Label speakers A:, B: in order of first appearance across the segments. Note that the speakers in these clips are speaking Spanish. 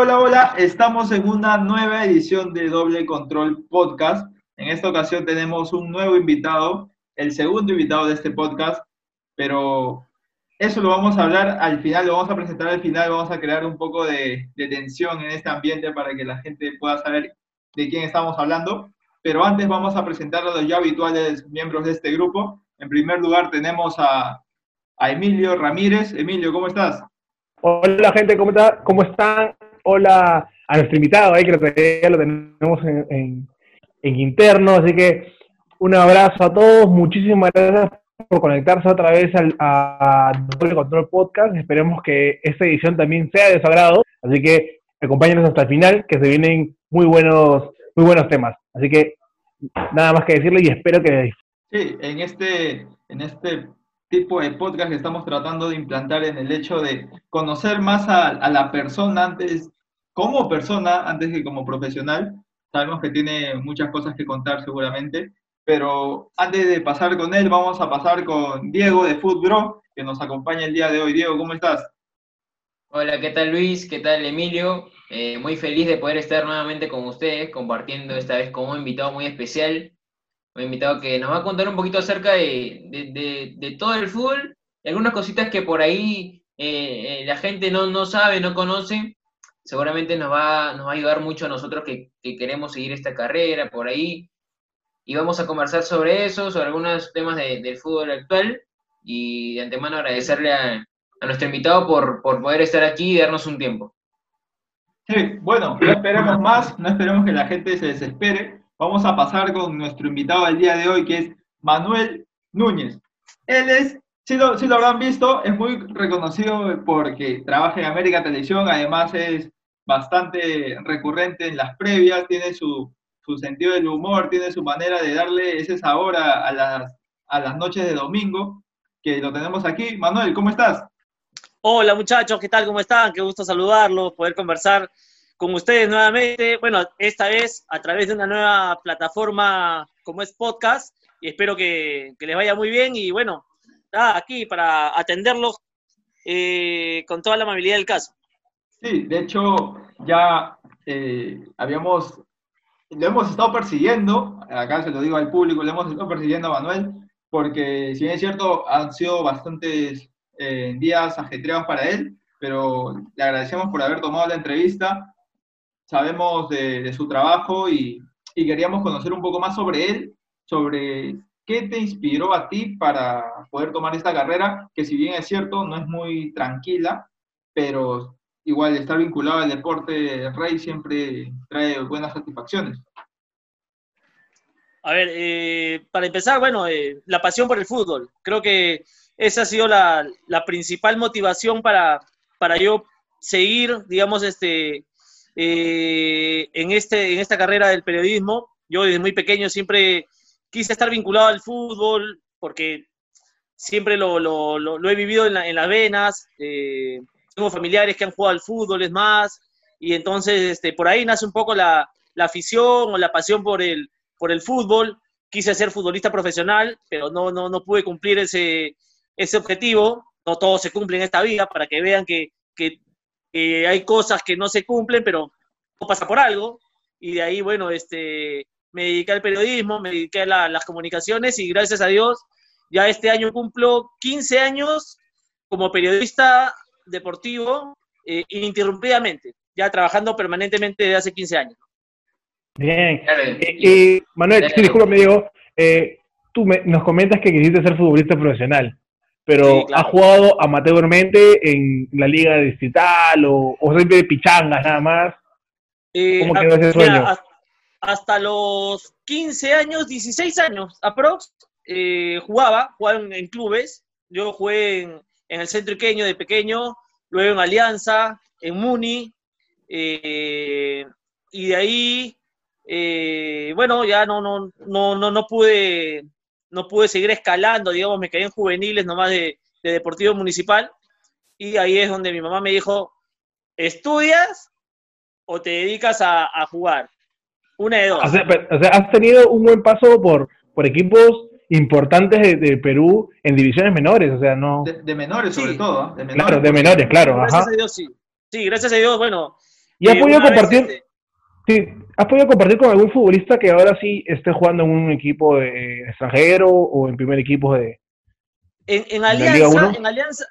A: hola, hola. Estamos en una nueva edición de Doble Control Podcast. En esta ocasión tenemos un nuevo invitado, el segundo invitado de este podcast, pero eso lo vamos a hablar al final, lo vamos a presentar al final, vamos a crear un poco de, de tensión en este ambiente para que la gente pueda saber de quién estamos hablando. Pero antes vamos a presentar a los ya habituales miembros de este grupo. En primer lugar tenemos a, a Emilio Ramírez. Emilio, ¿cómo estás?
B: Hola gente, ¿cómo, está? ¿cómo están? Hola a nuestro invitado, ahí que ya lo tenemos en, interno, así que un abrazo a todos, muchísimas gracias por conectarse otra vez al, a Doble Control Podcast, esperemos que esta edición también sea de su agrado, así que acompáñenos hasta el final, que se vienen muy buenos, muy buenos temas, así que nada más que decirle y espero que...
A: Sí, en este, en este tipo de podcast que estamos tratando de implantar en el hecho de conocer más a, la persona antes, como persona, antes que como profesional. Sabemos que tiene muchas cosas que contar seguramente, pero antes de pasar con él, vamos a pasar con Diego de Food que nos acompaña el día de hoy. Diego, ¿cómo estás?
C: Hola, ¿qué tal Luis? ¿Qué tal Emilio? Eh, muy feliz de poder estar nuevamente con ustedes, compartiendo esta vez con un invitado muy especial, un invitado que nos va a contar un poquito acerca de, todo el fútbol y algunas cositas que por ahí eh, eh, la gente no, no sabe, no conoce. Seguramente nos va, nos va a ayudar mucho a nosotros que, queremos seguir esta carrera por ahí. Y vamos a conversar sobre eso, sobre algunos temas del fútbol actual. Y de antemano agradecerle a, nuestro invitado por, por poder estar aquí y darnos un tiempo.
A: Sí, bueno, no esperemos más, no esperemos que la gente se desespere vamos a pasar con nuestro invitado del día de hoy, que es Manuel Núñez. Él es, si lo, si lo habrán visto, es muy reconocido porque trabaja en América Televisión, además es bastante recurrente en las previas, tiene su, su sentido del humor, tiene su manera de darle ese sabor a, a, las, a las noches de domingo, que lo tenemos aquí. Manuel, ¿cómo estás?
D: Hola muchachos, ¿qué tal? ¿Cómo están? Qué gusto saludarlos, poder conversar con ustedes nuevamente, bueno, esta vez a través de una nueva plataforma como es podcast, y espero que, les vaya muy bien y bueno, aquí para atenderlos eh, con toda la amabilidad del caso.
A: Sí, de hecho ya eh, habíamos, lo hemos estado persiguiendo, acá se lo digo al público, lo hemos estado persiguiendo a Manuel, porque si bien es cierto, han sido bastantes eh, días ajetreados para él, pero le agradecemos por haber tomado la entrevista sabemos de, su trabajo y, queríamos conocer un poco más sobre él, sobre qué te inspiró a ti para poder tomar esta carrera, que si bien es cierto, no es muy tranquila, pero igual estar vinculado al deporte rey siempre trae buenas satisfacciones.
D: A ver, eh, para empezar, bueno, eh, la pasión por el fútbol. Creo que esa ha sido la, la principal motivación para, para yo seguir, digamos, este, eh, en, este, en esta carrera del periodismo. Yo desde muy pequeño siempre quise estar vinculado al fútbol porque siempre lo, he vivido en, las venas. Eh, tengo familiares que han jugado al fútbol, es más. Y entonces este, por ahí nace un poco la, afición o la pasión por el, por el fútbol. Quise ser futbolista profesional, pero no, no, no pude cumplir ese, ese objetivo. No todo se cumple en esta vida para que vean que, que eh, hay cosas que no se cumplen, pero no pasa por algo. Y de ahí, bueno, este, me dediqué al periodismo, me dediqué a las comunicaciones y gracias a Dios, ya este año cumplo 15 años como periodista deportivo eh, ininterrumpidamente, ya trabajando permanentemente desde hace 15 años.
B: Bien. Eh, Manuel, sí, discúlpame, Diego. tú nos comentas que quisiste ser futbolista profesional pero ¿ha jugado amateurmente en la liga distrital o, o siempre de pichangas nada más?
D: Eh, ¿Cómo quedó ese sueño? hasta los 15 años, 16 años aprox, eh, jugaba, jugaba en, clubes. Yo jugué en, el centro iqueño de pequeño, luego en Alianza, en Muni, eh, y de ahí, bueno, ya no, no, no, no, no pude no pude seguir escalando, digamos, me quedé en juveniles nomás de, de Deportivo Municipal, y ahí es donde mi mamá me dijo, ¿estudias o te dedicas a, jugar? Una de dos.
B: O sea, has tenido un buen paso por, por equipos importantes de, Perú en divisiones menores, o sea, no...
A: De, menores sobre todo,
B: ¿eh? de menores, Claro, de menores, claro.
D: Gracias a Dios, sí. Sí, gracias a Dios, bueno,
B: ¿Y has podido compartir? Este, sí, ¿has podido compartir con algún futbolista que ahora sí esté jugando en un equipo de extranjero o en primer equipo de,
D: en, Alianza, en Alianza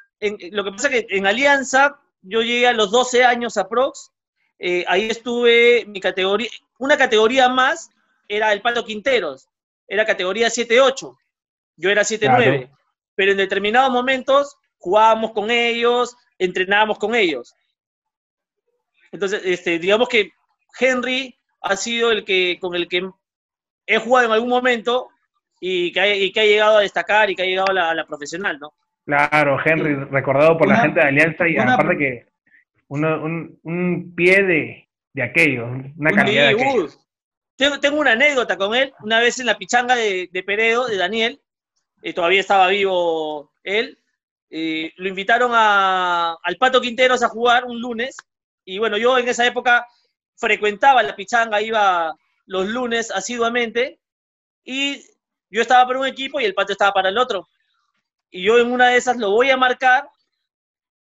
D: lo que pasa es que en Alianza yo llegué a los 12 años a Prox, eh, ahí estuve, mi categoría, una categoría más era el Pato Quinteros, era categoría 7-8, yo era 7-9, pero en determinados momentos jugábamos con ellos, entrenábamos con ellos. Entonces, este, digamos que Henry ha sido el que con el que he jugado en algún momento y que, ha, llegado a destacar y que ha llegado a la, profesional, ¿no?
B: Claro, Henry, recordado por la gente de Alianza y aparte que un, un, pie de, de aquello, una calidad de aquello.
D: Tengo, tengo, una anécdota con él, una vez en la pichanga de, de Peredo, de Daniel, eh, todavía estaba vivo él, eh, lo invitaron a, al Pato Quinteros a jugar un lunes, y bueno, yo en esa época frecuentaba la pichanga, iba los lunes asiduamente, y yo estaba para un equipo y el pato estaba para el otro. Y yo en una de esas lo voy a marcar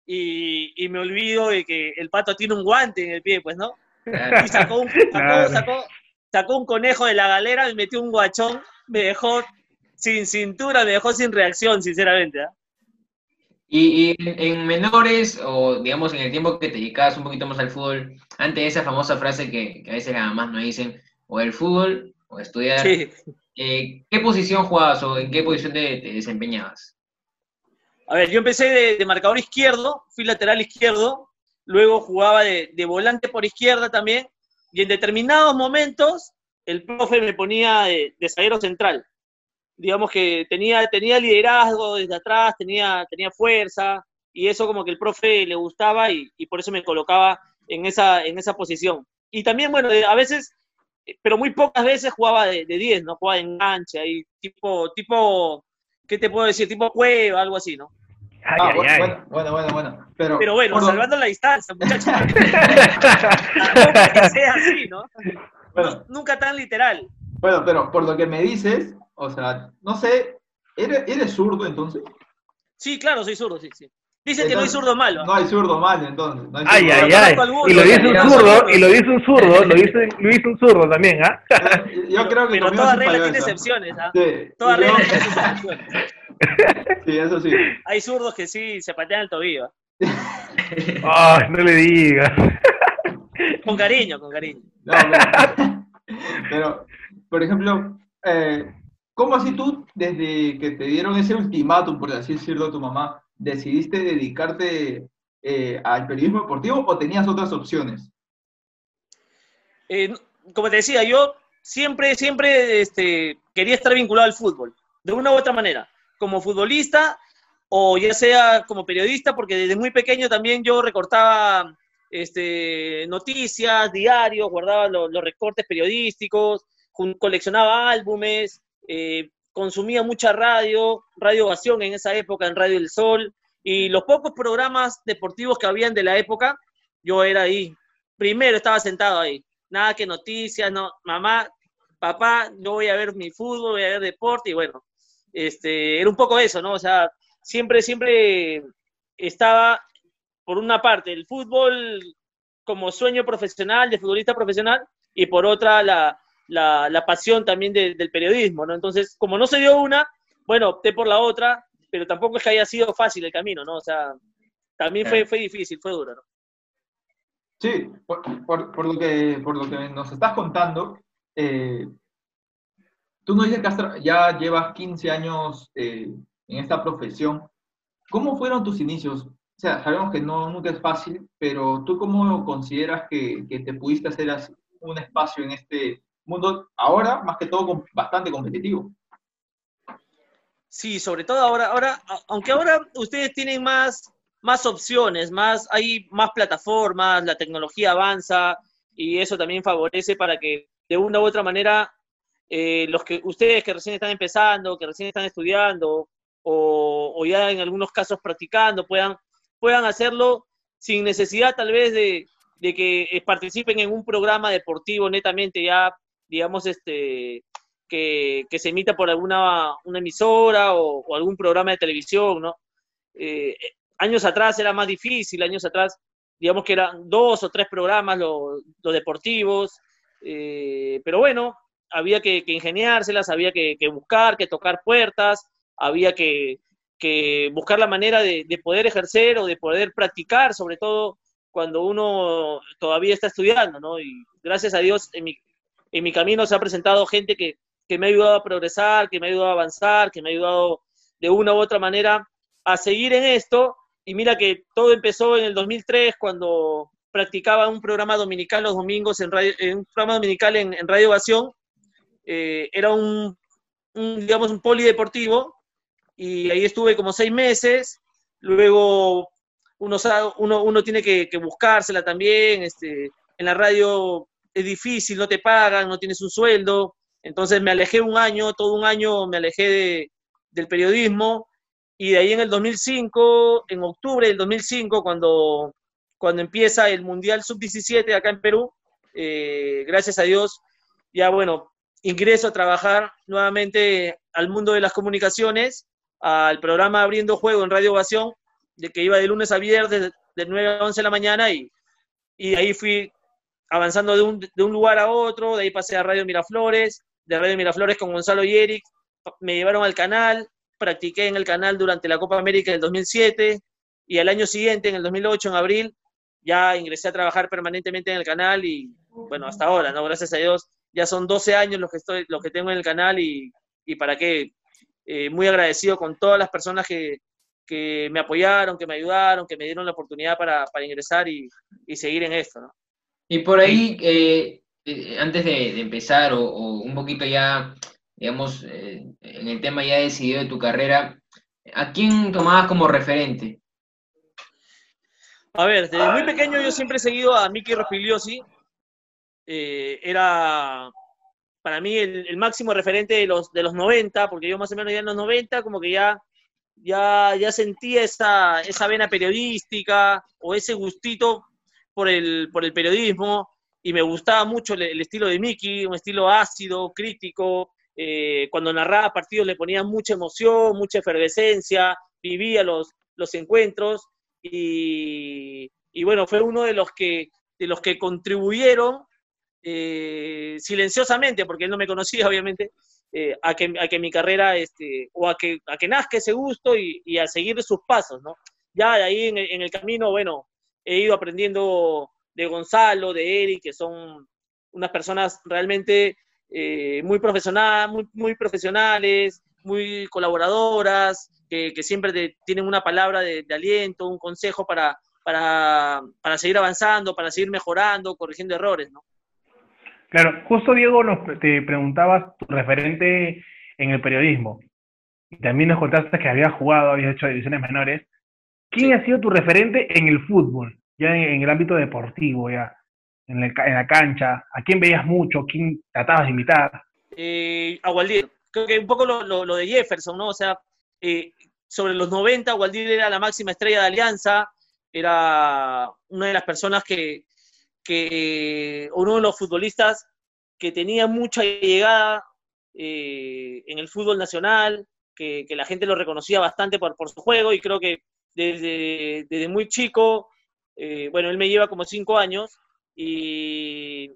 D: y, me olvido de que el pato tiene un guante en el pie, pues, ¿no? Y sacó un, sacó, un conejo de la galera, me metió un guachón, me dejó sin cintura, me dejó sin reacción, sinceramente. ¿ah?
C: Y, en menores, o digamos en el tiempo que te dedicabas un poquito más al fútbol, antes de esa famosa frase que, a veces nada más no dicen, o el fútbol, o estudiar, sí. Eh, ¿qué posición jugabas o en qué posición te, desempeñabas?
D: A ver, yo empecé de, marcador izquierdo, fui lateral izquierdo, luego jugaba de, volante por izquierda también, y en determinados momentos el profe me ponía de, zaguero central. Digamos que tenía, tenía liderazgo desde atrás, tenía, tenía fuerza, y eso como que el profe le gustaba y, y por eso me colocaba en esa, en esa posición. Y también, bueno, a veces pero muy pocas veces jugaba de 10, ¿no? Jugaba de enganche, ahí, tipo, tipo, ¿qué te puedo decir? Tipo cueva, algo así, ¿no?
A: ah, bueno, bueno, bueno, bueno, Pero,
D: pero bueno, salvando la distancia, muchachos. que sea así, ¿no? Nunca tan literal.
A: Bueno, pero por lo que me dices, o sea, no sé, ¿eres, ¿eres zurdo entonces?
D: Sí, claro, soy zurdo, sí, sí. Dicen que no hay zurdo malo.
A: No hay zurdo malo, entonces. No
B: hay ay, ay, ay. Y lo dice un zurdo, y lo dice un zurdo, lo dice, lo dice un zurdo también, ¿ah?
A: Yo creo que
D: Pero toda regla tiene excepciones, ¿ah? Sí. Toda regla tiene excepciones.
A: Sí, eso sí.
D: Hay zurdos que sí se patean el tobillo.
B: Ay, no le digas.
D: Con cariño, con cariño. No,
A: pero, pero por ejemplo, eh, ¿cómo así tú, desde que te dieron ese ultimátum, por así decirlo, a tu mamá, decidiste dedicarte eh, al periodismo deportivo o tenías otras opciones?
D: Eh, como te decía, yo siempre, siempre este, quería estar vinculado al fútbol, de una u otra manera, como futbolista o ya sea como periodista, porque desde muy pequeño también yo recortaba este, noticias, diarios, guardaba los, recortes periodísticos, coleccionaba álbumes, eh, consumía mucha radio, Radio Ovación en esa época, en Radio El Sol, y los pocos programas deportivos que habían de la época, yo era ahí. Primero estaba sentado ahí. Nada que noticias, no, mamá, papá, yo voy a ver mi fútbol, voy a ver deporte, y bueno, este, era un poco eso, ¿no? O sea, siempre, siempre estaba, por una parte, el fútbol como sueño profesional, de futbolista profesional, y por otra, la, la, la pasión también del periodismo, ¿no? Entonces, como no se dio una, bueno, opté por la otra, pero tampoco es que haya sido fácil el camino, ¿no? O sea, también fue, fue difícil, fue duro, ¿no?
A: Sí, por, por, lo, que, por lo que nos estás contando, eh, tú nos dices que ya llevas 15 años eh, en esta profesión. ¿Cómo fueron tus inicios? O sea, sabemos que no, nunca es fácil, pero tú cómo consideras que, que te pudiste hacer un espacio en este, mundo ahora, más que todo, bastante competitivo.
D: Sí, sobre todo ahora, ahora, aunque ahora ustedes tienen más, más opciones, más, hay más plataformas, la tecnología avanza y eso también favorece para que de una u otra manera eh, los que ustedes que recién están empezando, que recién están estudiando o, o, ya en algunos casos practicando puedan, puedan hacerlo sin necesidad tal vez de, de que eh, participen en un programa deportivo netamente ya digamos, este, que, se emita por alguna una emisora o, algún programa de televisión, ¿no? Eh, años atrás era más difícil, años atrás digamos que eran dos o tres programas los, deportivos, eh, pero bueno, había que, ingeniárselas, había que, buscar, que tocar puertas, había que, buscar la manera de, poder ejercer o de poder practicar, sobre todo cuando uno todavía está estudiando, ¿no? Y gracias a Dios en mi, en mi camino se ha presentado gente que, que me ha ayudado a progresar, que me ha ayudado a avanzar, que me ha ayudado de una u otra manera a seguir en esto. Y mira que todo empezó en el 2003 cuando practicaba un programa dominical los domingos en, radio, en un programa dominical en, Radio. Eh, era un, digamos, un polideportivo y ahí estuve como seis meses. Luego uno, uno, uno tiene que, que, buscársela también. Este, en la radio es difícil, no te pagan, no tienes un sueldo. Entonces me alejé un año, todo un año me alejé de, del periodismo y de ahí en el 2005, en octubre del 2005, cuando, cuando empieza el Mundial Sub-17 acá en Perú, eh, gracias a Dios, ya bueno, ingreso a trabajar nuevamente al mundo de las comunicaciones, al programa Abriendo Juego en Radio Ovación, de que iba de lunes a viernes, de 9 a 11 de la mañana, y, y ahí fui avanzando de un, de un lugar a otro, de ahí pasé a Radio Miraflores, de Radio Miraflores con Gonzalo y Eric, me llevaron al canal, practiqué en el canal durante la Copa América del 2007 y al año siguiente, en el 2008, en abril, ya ingresé a trabajar permanentemente en el canal y bueno, hasta ahora, ¿no? Gracias a Dios, ya son 12 años los que, estoy, los que tengo en el canal y, y para qué, eh, muy agradecido con todas las personas que, que, me apoyaron, que me ayudaron, que me dieron la oportunidad para, para ingresar y, y, seguir en esto, ¿no?
C: Y por ahí, eh, eh, antes de, empezar o, un poquito ya, digamos, eh, en el tema ya decidido de tu carrera, ¿a quién tomabas como referente?
D: A ver, desde muy pequeño yo siempre he seguido a Miki Rospigliosi. Eh, era para mí el, máximo referente de los, de los 90, porque yo más o menos ya en los 90 como que ya, ya, ya sentía esa, esa vena periodística o ese gustito por el, por el periodismo y me gustaba mucho el, estilo de Mickey, un estilo ácido, crítico. Eh, cuando narraba partidos le ponía mucha emoción, mucha efervescencia, vivía los, los encuentros y, y bueno, fue uno de los que, de los que contribuyeron eh, silenciosamente, porque él no me conocía obviamente, eh, a, que, a que mi carrera, este, o a que, a que nazca ese gusto y, y a seguir sus pasos, ¿no? Ya de ahí en en el camino, bueno, he ido aprendiendo de Gonzalo, de Eric, que son unas personas realmente eh, muy, profesional, muy, profesionales, muy colaboradoras, que, siempre tienen una palabra de, aliento, un consejo para, para, seguir avanzando, para seguir mejorando, corrigiendo errores, ¿no?
B: Claro, justo Diego nos te preguntabas tu referente en el periodismo. Y también nos contaste que habías jugado, habías hecho divisiones menores. ¿Quién ha sido tu referente en el fútbol? ya en, el ámbito deportivo, ya, en, la cancha? ¿A quién veías mucho? ¿Quién tratabas de imitar?
D: Eh, a Waldir. Creo que un poco lo, de Jefferson, ¿no? O sea, eh, sobre los 90, Waldir era la máxima estrella de Alianza, era una de las personas que, que uno de los futbolistas que tenía mucha llegada eh, en el fútbol nacional, que, la gente lo reconocía bastante por, por su juego y creo que desde, desde muy chico eh, bueno, él me lleva como cinco años y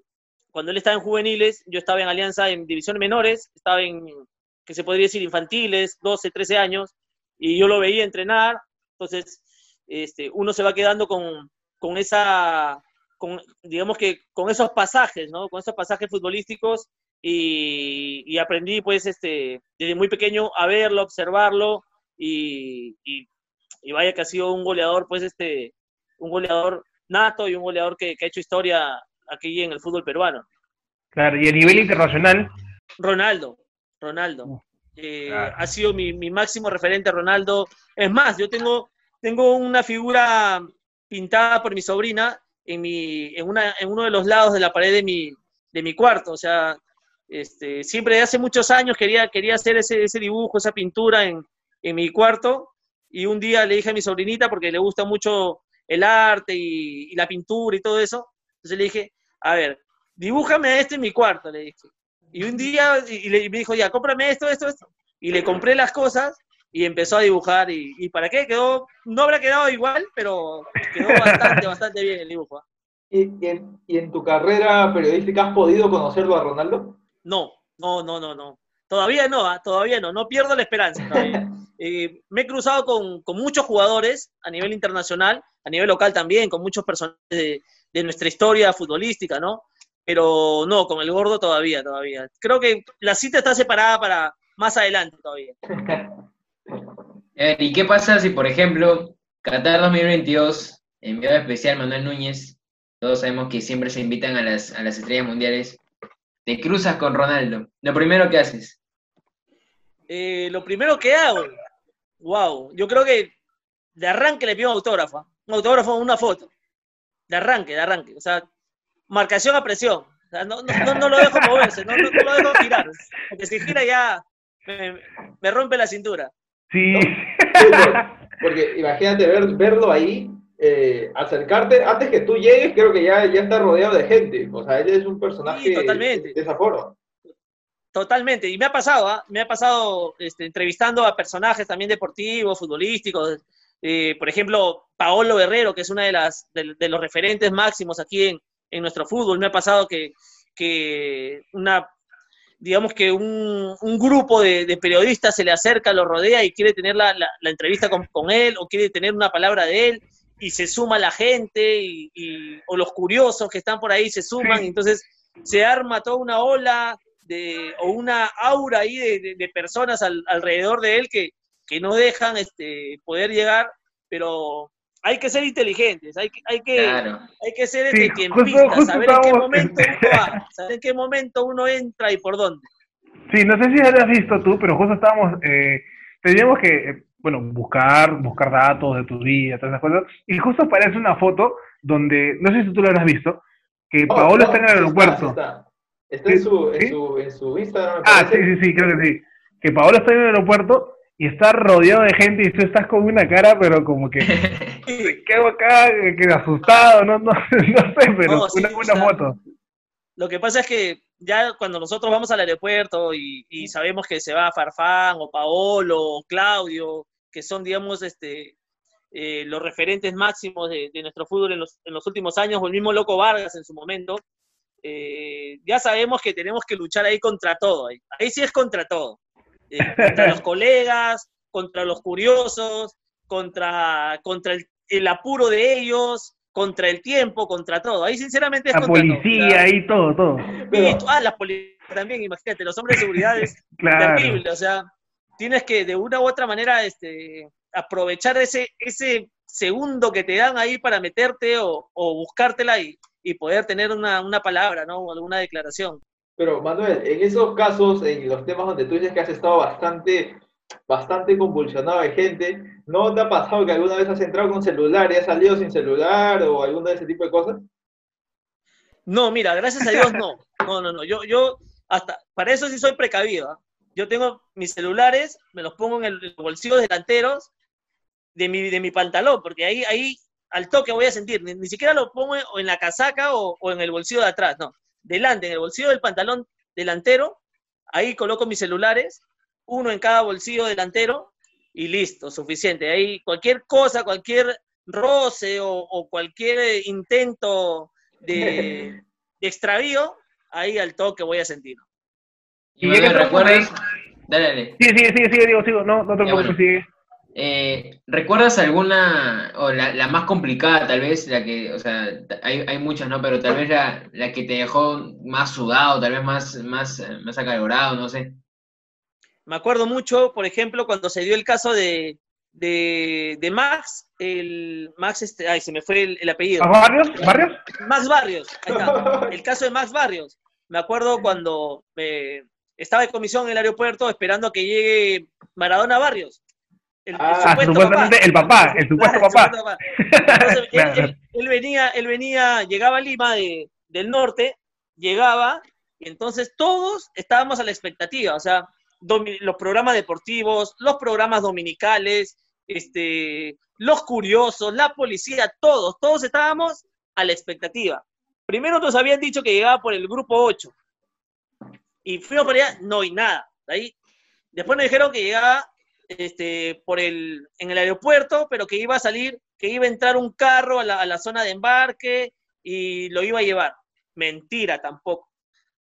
D: cuando él estaba en juveniles, yo estaba en Alianza en divisiones menores, estaba en, que se podría decir, infantiles, 12, 13 años, y yo lo veía entrenar, entonces este, uno se va quedando con, con esa, con, digamos que con esos pasajes, ¿no? Con esos pasajes futbolísticos y, y aprendí pues este, desde muy pequeño a verlo, observarlo y, y, y, vaya que ha sido un goleador pues este, un goleador nato y un goleador que, ha hecho historia aquí en el fútbol peruano.
B: Claro, y a nivel internacional.
D: Ronaldo, Ronaldo. Eh, ha sido mi, máximo referente, Ronaldo. Es más, yo tengo, tengo una figura pintada por mi sobrina en, mi, en, una, en uno de los lados de la pared de mi, de mi cuarto. O sea, este, siempre de hace muchos años quería, quería hacer ese, ese dibujo, esa pintura en, en mi cuarto. Y un día le dije a mi sobrinita, porque le gusta mucho el arte y, la pintura y todo eso. Entonces le dije, a ver, dibújame esto en mi cuarto, le dije. Y un día, y, le, me dijo, ya, cómprame esto, esto, esto. Y le compré las cosas y empezó a dibujar y, y para qué quedó, no habrá quedado igual, pero quedó bastante, bastante bien el dibujo. ¿ah?
A: ¿Y, y en, y en tu carrera periodística has podido conocerlo a Ronaldo?
D: No, no, no, no, no. Todavía no, ¿ah? todavía no, no pierdo la esperanza todavía. Eh, me he cruzado con, con muchos jugadores a nivel internacional, a nivel local también, con muchos personajes de, de nuestra historia futbolística, ¿no? Pero no, con el gordo todavía, todavía. Creo que la cita está separada para más adelante todavía.
C: Eh, ¿Y qué pasa si, por ejemplo, Qatar 2022, enviado especial Manuel Núñez, todos sabemos que siempre se invitan a las, a las estrellas mundiales, te cruzas con Ronaldo? Lo primero que haces.
D: Eh, lo primero que hago, wow, yo creo que de arranque le pido un autógrafo, ¿ah? un autógrafo, una foto, de arranque, de arranque, o sea, marcación a presión, o sea, no, no, no, no lo dejo moverse, no, no, no lo dejo girar, porque si gira ya me, me rompe la cintura.
B: Sí.
A: Porque imagínate ver, verlo ahí, eh, acercarte, antes que tú llegues, creo que ya, ya está rodeado de gente. O sea, él es un personaje
D: Sí, totalmente.
A: de esa forma.
D: Totalmente, y me ha pasado, ¿ah? me ha pasado este, entrevistando a personajes también deportivos, futbolísticos, eh, por ejemplo, Paolo Guerrero, que es una de las de, los referentes máximos aquí en, en nuestro fútbol, me ha pasado que, que una, digamos que un, un grupo de, periodistas se le acerca, lo rodea y quiere tener la, la, entrevista con, con él, o quiere tener una palabra de él, y se suma la gente, y, o los curiosos que están por ahí se suman, y entonces se arma toda una ola de, o una aura ahí de, de- de personas al- alrededor de él que, que no dejan este, poder llegar, pero hay que ser inteligentes, hay que, hay que,
C: Claro.
D: hay que ser
B: Sí,
D: este, tiempistas,
B: justo- justo
D: saber en qué momento uno va, saber en qué momento uno entra y por dónde.
B: Sí, no sé si lo has visto tú, pero justo estábamos, eh, teníamos que, eh, bueno, buscar, buscar datos de tu día, todas esas cosas, y justo aparece una foto donde, no sé si tú lo habrás visto, que
A: No,
B: Paolo
A: no,
B: está en el
A: sí
B: aeropuerto.
A: Está, está. Está en, su, en, su, en su Instagram.
B: Ah, sí,
A: parece.
B: sí, sí, creo que sí. Que Paolo está en el aeropuerto y está rodeado de gente y tú estás con una cara, pero como que, ¿qué hago acá? Que asustado, no, no, no sé, pero
D: No, sí,
B: una
D: o
B: buena
D: sea,
B: foto.
D: Lo que pasa es que ya cuando nosotros vamos al aeropuerto y, y sabemos que se va Farfán o Paolo o Claudio, que son, digamos, este, eh, los referentes máximos de, de nuestro fútbol en los, en los últimos años, o el mismo Loco Vargas en su momento, eh, ya sabemos que tenemos que luchar ahí contra todo. Ahí, ahí sí es contra todo. Eh, contra los colegas, contra los curiosos, contra, contra el, el apuro de ellos, contra el tiempo, contra todo. Ahí sinceramente es
B: La
D: contra todo.
B: Policía
D: sea,
B: ahí, todo, todo.
D: Y, ah, la policía también, imagínate, los hombres de seguridad es
B: Claro.
D: terrible, o sea, tienes que de una u otra manera este, aprovechar ese, ese segundo que te dan ahí para meterte o, o buscártela y, y poder tener una, una palabra, ¿no? O alguna declaración.
A: Pero Manuel, en esos casos, en los temas donde tú dices que has estado bastante, bastante convulsionado de gente, ¿no te ha pasado que alguna vez has entrado con celular y has salido sin celular o alguna de ese tipo de cosas?
D: No, mira, gracias a Dios no. No, no, no. Yo, yo hasta, para eso sí soy precavido. ¿ah? Yo tengo mis celulares, me los pongo en el, los bolsillos delanteros de mi, de mi pantalón, porque ahí, ahí al toque voy a sentir. Ni, ni siquiera lo pongo en, o en la casaca o, o en el bolsillo de atrás, no. Delante, en el bolsillo del pantalón delantero, ahí coloco mis celulares, uno en cada bolsillo delantero y listo, suficiente. Ahí cualquier cosa, cualquier roce o, o cualquier intento de, de extravío, ahí al toque voy a sentir.
C: Y. Dale, dale.
B: Sigue, sigue, sigue, sigue, digo, sigo. No, no te preocupes,
C: bueno. Eh, ¿recuerdas alguna, o la, la más complicada tal vez, la que, o sea, hay, hay muchas, ¿no? Pero tal vez la, la que te dejó más sudado, tal vez más, más, más acalorado, no sé.
D: Me acuerdo mucho, por ejemplo, cuando se dio el caso de, de, de Max, el Max, este, ay, se me fue el, el apellido.
B: ¿A Barrios? ¿Barrios?
D: Max Barrios, ahí está. El caso de Max Barrios. Me acuerdo cuando eh, estaba de comisión en el aeropuerto esperando a que llegue Maradona Barrios. El, el
A: Ah,
B: supuestamente el papá, el supuesto
D: Claro, el
B: papá.
D: supuesto papá. Entonces, él,
B: Claro.
D: él- él venía, él venía, llegaba a Lima de- del norte, llegaba, y entonces todos estábamos a la expectativa, o sea, los programas deportivos, los programas dominicales, este, los curiosos, la policía, todos, todos estábamos a la expectativa. Primero nos habían dicho que llegaba por el grupo 8, y fuimos para allá, no hay nada. Ahí, después nos dijeron que llegaba este, por el, en el aeropuerto, pero que iba a salir, que iba a entrar un carro a la, a la zona de embarque y lo iba a llevar. Mentira tampoco.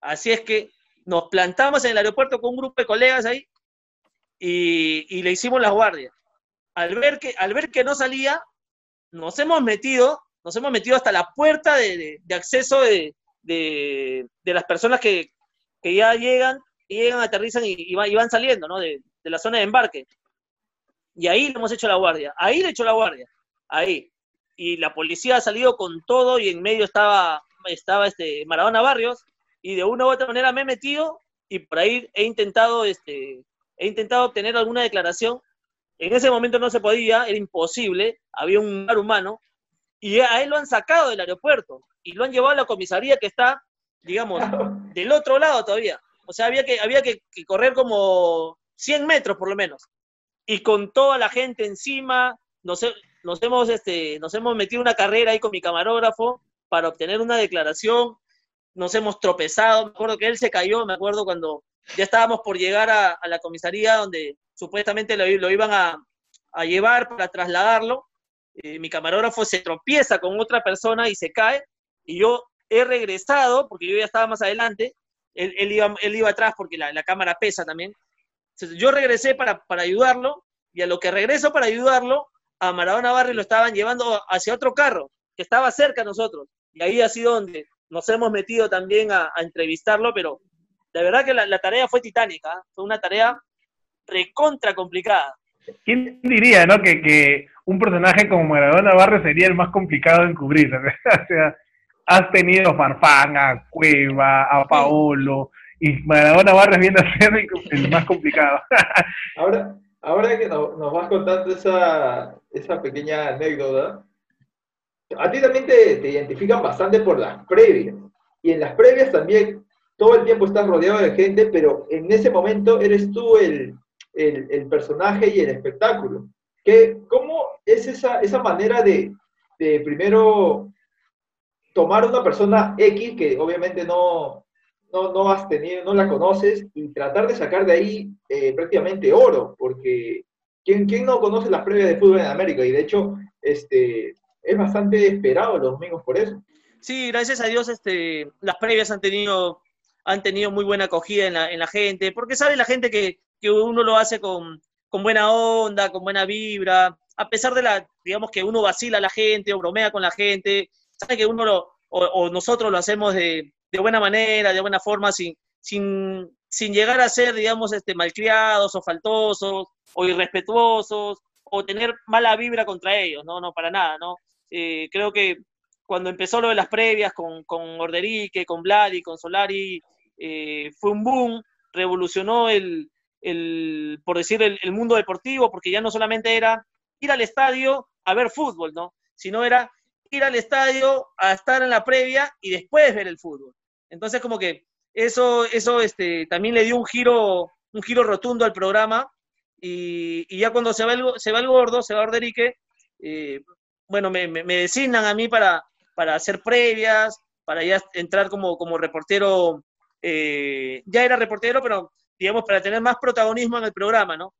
D: Así es que nos plantamos en el aeropuerto con un grupo de colegas ahí y, le hicimos las guardias. Al ver, que, al ver que no salía, nos hemos metido, nos hemos metido hasta la puerta de, acceso de, las personas que, ya llegan, llegan, aterrizan y, van, saliendo, ¿no? De, la zona de embarque. Y ahí le hemos hecho la guardia. Ahí le hecho la guardia. Ahí. Y la policía ha salido con todo y en medio estaba, estaba este Maradona Barrios. Y de una u otra manera me he metido y por ahí he intentado este, he intentado obtener alguna declaración. En ese momento no se podía, era imposible, había un mar humano, y a él lo han sacado del aeropuerto y lo han llevado a la comisaría que está, digamos, del otro lado todavía. O sea, había que, había que, correr como 100 metros por lo menos. Y con toda la gente encima, nos, nos, hemos, este, nos hemos metido una carrera ahí con mi camarógrafo para obtener una declaración. Nos hemos tropezado. Me acuerdo que él se cayó, me acuerdo cuando ya estábamos por llegar a, la comisaría donde supuestamente lo, iban a, llevar para trasladarlo. Eh, mi camarógrafo se tropieza con otra persona y se cae, y yo he regresado, porque yo ya estaba más adelante, él, iba, él iba atrás porque la, cámara pesa también. Yo regresé para, ayudarlo, y a lo que regreso para ayudarlo, a Maradona Barrio lo estaban llevando hacia otro carro, que estaba cerca de nosotros. Y ahí ha sido donde nos hemos metido también a, a entrevistarlo, pero de verdad que la, tarea fue titánica, ¿eh? fue una tarea recontra complicada.
B: ¿Quién diría, no, que, que un personaje como Maradona Barrio sería el más complicado de encubrir? o sea, has tenido a Farfán, a Cueva, a Paolo, y Maradona Barrio viene a ser el, más complicado.
A: ahora, ahora que nos, vas contando esa, esa pequeña anécdota, a ti también te, te identifican bastante por las previas. Y en las previas también todo el tiempo estás rodeado de gente, pero en ese momento eres tú el, personaje y el espectáculo. ¿Qué, ¿Cómo es esa, esa manera de, primero tomar una persona X que obviamente no, no, has tenido, no la conoces y tratar de sacar de ahí eh, prácticamente oro? Porque ¿quién, ¿quién no conoce las previas de fútbol en América? Y de hecho, este, es bastante esperado los domingos por eso.
D: Sí, gracias a Dios este, las previas han tenido han tenido muy buena acogida en la, en la gente, porque sabe la gente que, que uno lo hace con, con, buena onda, con buena vibra, a pesar de la, digamos que uno vacila a la gente o bromea con la gente, sabe que uno lo, o, nosotros lo hacemos de, de, buena manera, de buena forma, sin, sin, sin llegar a ser, digamos, este, malcriados o faltosos o irrespetuosos o tener mala vibra contra ellos, no, no, para nada, ¿no? Eh, creo que cuando empezó lo de las previas con, con Orderique, con Vladi, con Solari, eh, fue un boom, revolucionó el, el por decir, el, mundo deportivo, porque ya no solamente era ir al estadio a ver fútbol, ¿no? Sino era ir al estadio a estar en la previa y después ver el fútbol. Entonces, como que eso, eso este, también le dio un giro, un giro rotundo al programa. Y, y ya cuando se va el, se va el gordo, se va Orderique, eh, bueno, me, me, designan a mí para, para hacer previas, para ya entrar como, como reportero, eh, ya era reportero, pero digamos para tener más protagonismo en el programa, ¿no?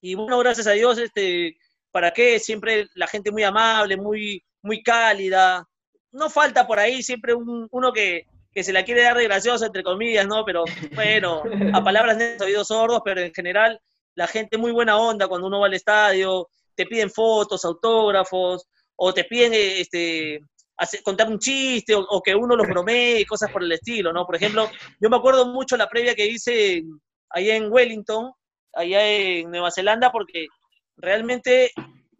D: Y bueno, gracias a Dios, este, ¿para qué? Siempre la gente muy amable, muy, muy cálida. No falta por ahí siempre uno que, que se la quiere dar de graciosa, entre comillas, ¿no? Pero bueno, a palabras de oídos sordos, pero en general la gente muy buena onda cuando uno va al estadio, te piden fotos, autógrafos, o te piden este, contar un chiste o, que uno los bromee, cosas por el estilo, ¿no? Por ejemplo, yo me acuerdo mucho la previa que hice allá en Wellington, allá en Nueva Zelanda, porque realmente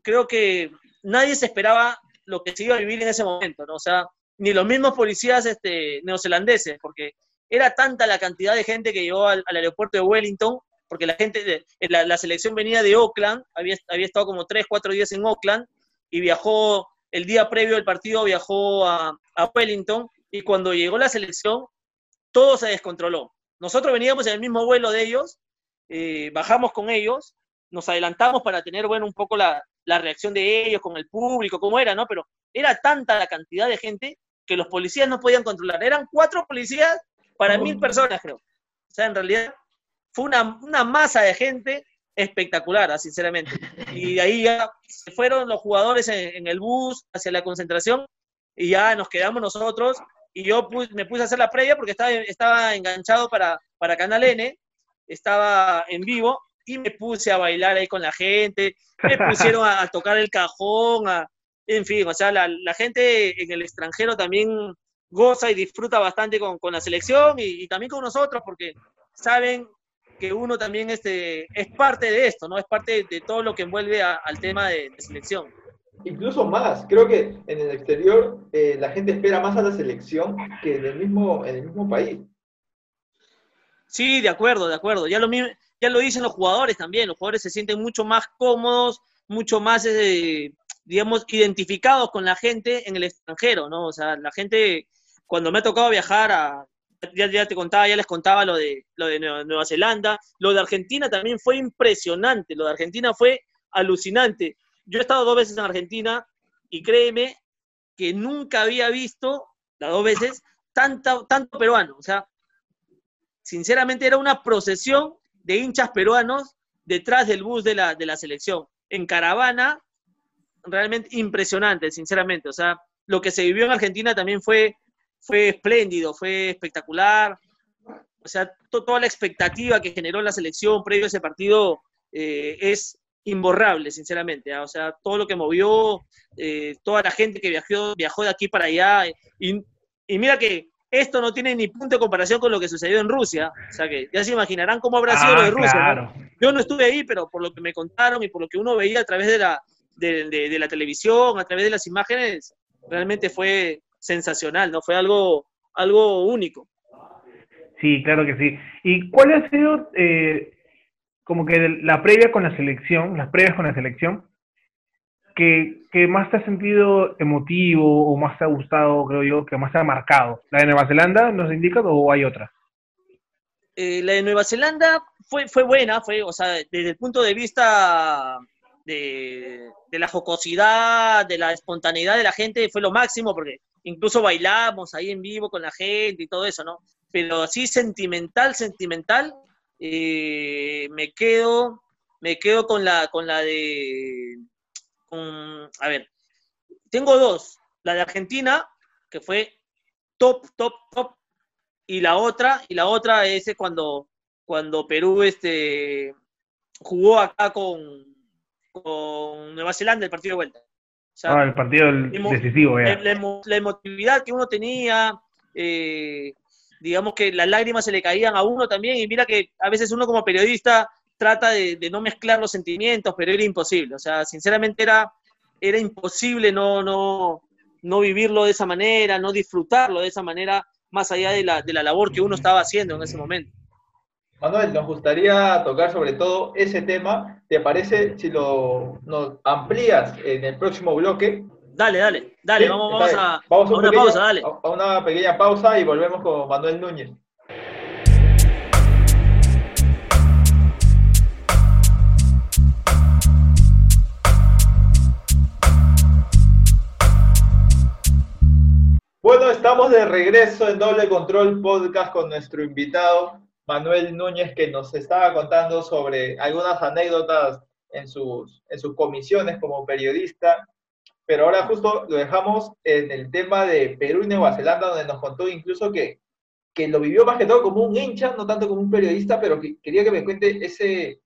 D: creo que nadie se esperaba lo que se iba a vivir en ese momento, ¿no? O sea, ni los mismos policías este, neozelandeses, porque era tanta la cantidad de gente que llegó al, aeropuerto de Wellington, porque la gente, de, la, la, selección venía de Oakland, había, había estado como tres, cuatro días en Oakland, y viajó el día previo al partido viajó a, Wellington y cuando llegó la selección, todo se descontroló. Nosotros veníamos en el mismo vuelo de ellos, eh, bajamos con ellos, nos adelantamos para tener, bueno, un poco la, reacción de ellos con el público, cómo era, ¿no? Pero era tanta la cantidad de gente que los policías no podían controlar. Eran cuatro policías para mil personas, creo. O sea, en realidad fue una, una masa de gente espectacular, ah, sinceramente. Y de ahí ya se fueron los jugadores en, el bus hacia la concentración y ya nos quedamos nosotros. Y yo me puse a hacer la previa porque estaba, estaba enganchado para, para Canal N, estaba en vivo y me puse a bailar ahí con la gente, me pusieron a, tocar el cajón, en fin, o sea, la, la, gente en el extranjero también goza y disfruta bastante con, con la selección y, y, también con nosotros porque saben que uno también este, es parte de esto, ¿no? Es parte de todo lo que envuelve al tema de, selección.
A: Incluso más, creo que en el exterior eh, la gente espera más a la selección que en el mismo, en el mismo país.
D: Sí, de acuerdo, de acuerdo. Ya lo, ya lo dicen los jugadores también, los jugadores se sienten mucho más cómodos, mucho más, eh, digamos, identificados con la gente en el extranjero, ¿no? O sea, la gente, cuando me ha tocado viajar a, ya, te contaba, ya les contaba lo de, lo de Nueva, Zelanda. Lo de Argentina también fue impresionante. Lo de Argentina fue alucinante. Yo he estado dos veces en Argentina y créeme que nunca había visto, las dos veces, tanto, tanto peruano. O sea, sinceramente era una procesión de hinchas peruanos detrás del bus de la, de la selección. En caravana, realmente impresionante, sinceramente. O sea, lo que se vivió en Argentina también fue fue espléndido, fue espectacular. O sea, toda la expectativa que generó la selección previo a ese partido eh, es imborrable, sinceramente. ¿ah? O sea, todo lo que movió, eh, toda la gente que viajó, viajó de aquí para allá. Y, mira que esto no tiene ni punto de comparación con lo que sucedió en Rusia. O sea, que ya se imaginarán cómo habrá sido lo de ah, Rusia. Yo no estuve ahí, pero por lo que me contaron y por lo que uno veía a través de la, de la televisión, a través de las imágenes, realmente fue, sensacional, ¿no? Fue algo, algo único.
B: Sí, claro que sí. ¿Y cuál ha sido eh, como que la previa con la selección, las previas con la selección, que, que, más te ha sentido emotivo o más te ha gustado, creo yo, que más te ha marcado? ¿La de Nueva Zelanda nos indica o hay otra?
D: Eh, la de Nueva Zelanda fue, fue buena, fue, o sea, desde el punto de vista de, la jocosidad, de la espontaneidad de la gente, fue lo máximo, porque incluso bailamos ahí en vivo con la gente y todo eso, ¿no? Pero así sentimental, sentimental, eh, me quedo, me quedo con la, con la de, a ver, tengo dos, la de Argentina, que fue top, top, top, y la otra, y la otra es cuando, cuando Perú este, jugó acá con, con Nueva Zelanda el partido de vuelta
B: ah, el partido decisivo.
D: La, emotividad que uno tenía, eh, digamos que las lágrimas se le caían a uno también, y mira que a veces uno como periodista trata de, no mezclar los sentimientos, pero era imposible. O sea, sinceramente era, era imposible no, no, no vivirlo de esa manera, no disfrutarlo de esa manera, más allá de la, de la labor que uno estaba haciendo en ese momento.
A: Manuel, nos gustaría tocar sobre todo ese tema. ¿Te parece si lo nos amplías en el próximo bloque?
D: Dale, dale, dale, vamos, a, vamos a, una pausa, dale.
A: A una pequeña pausa y volvemos con Manuel Núñez. Bueno, estamos de regreso en Doble Control Podcast con nuestro invitado Manuel Núñez, que nos estaba contando sobre algunas anécdotas en sus, en sus comisiones como periodista. Pero ahora justo lo dejamos en el tema de Perú y Nueva Zelanda, donde nos contó incluso que, que lo vivió más que todo como un hincha, no tanto como un periodista, pero que quería que me cuente ese,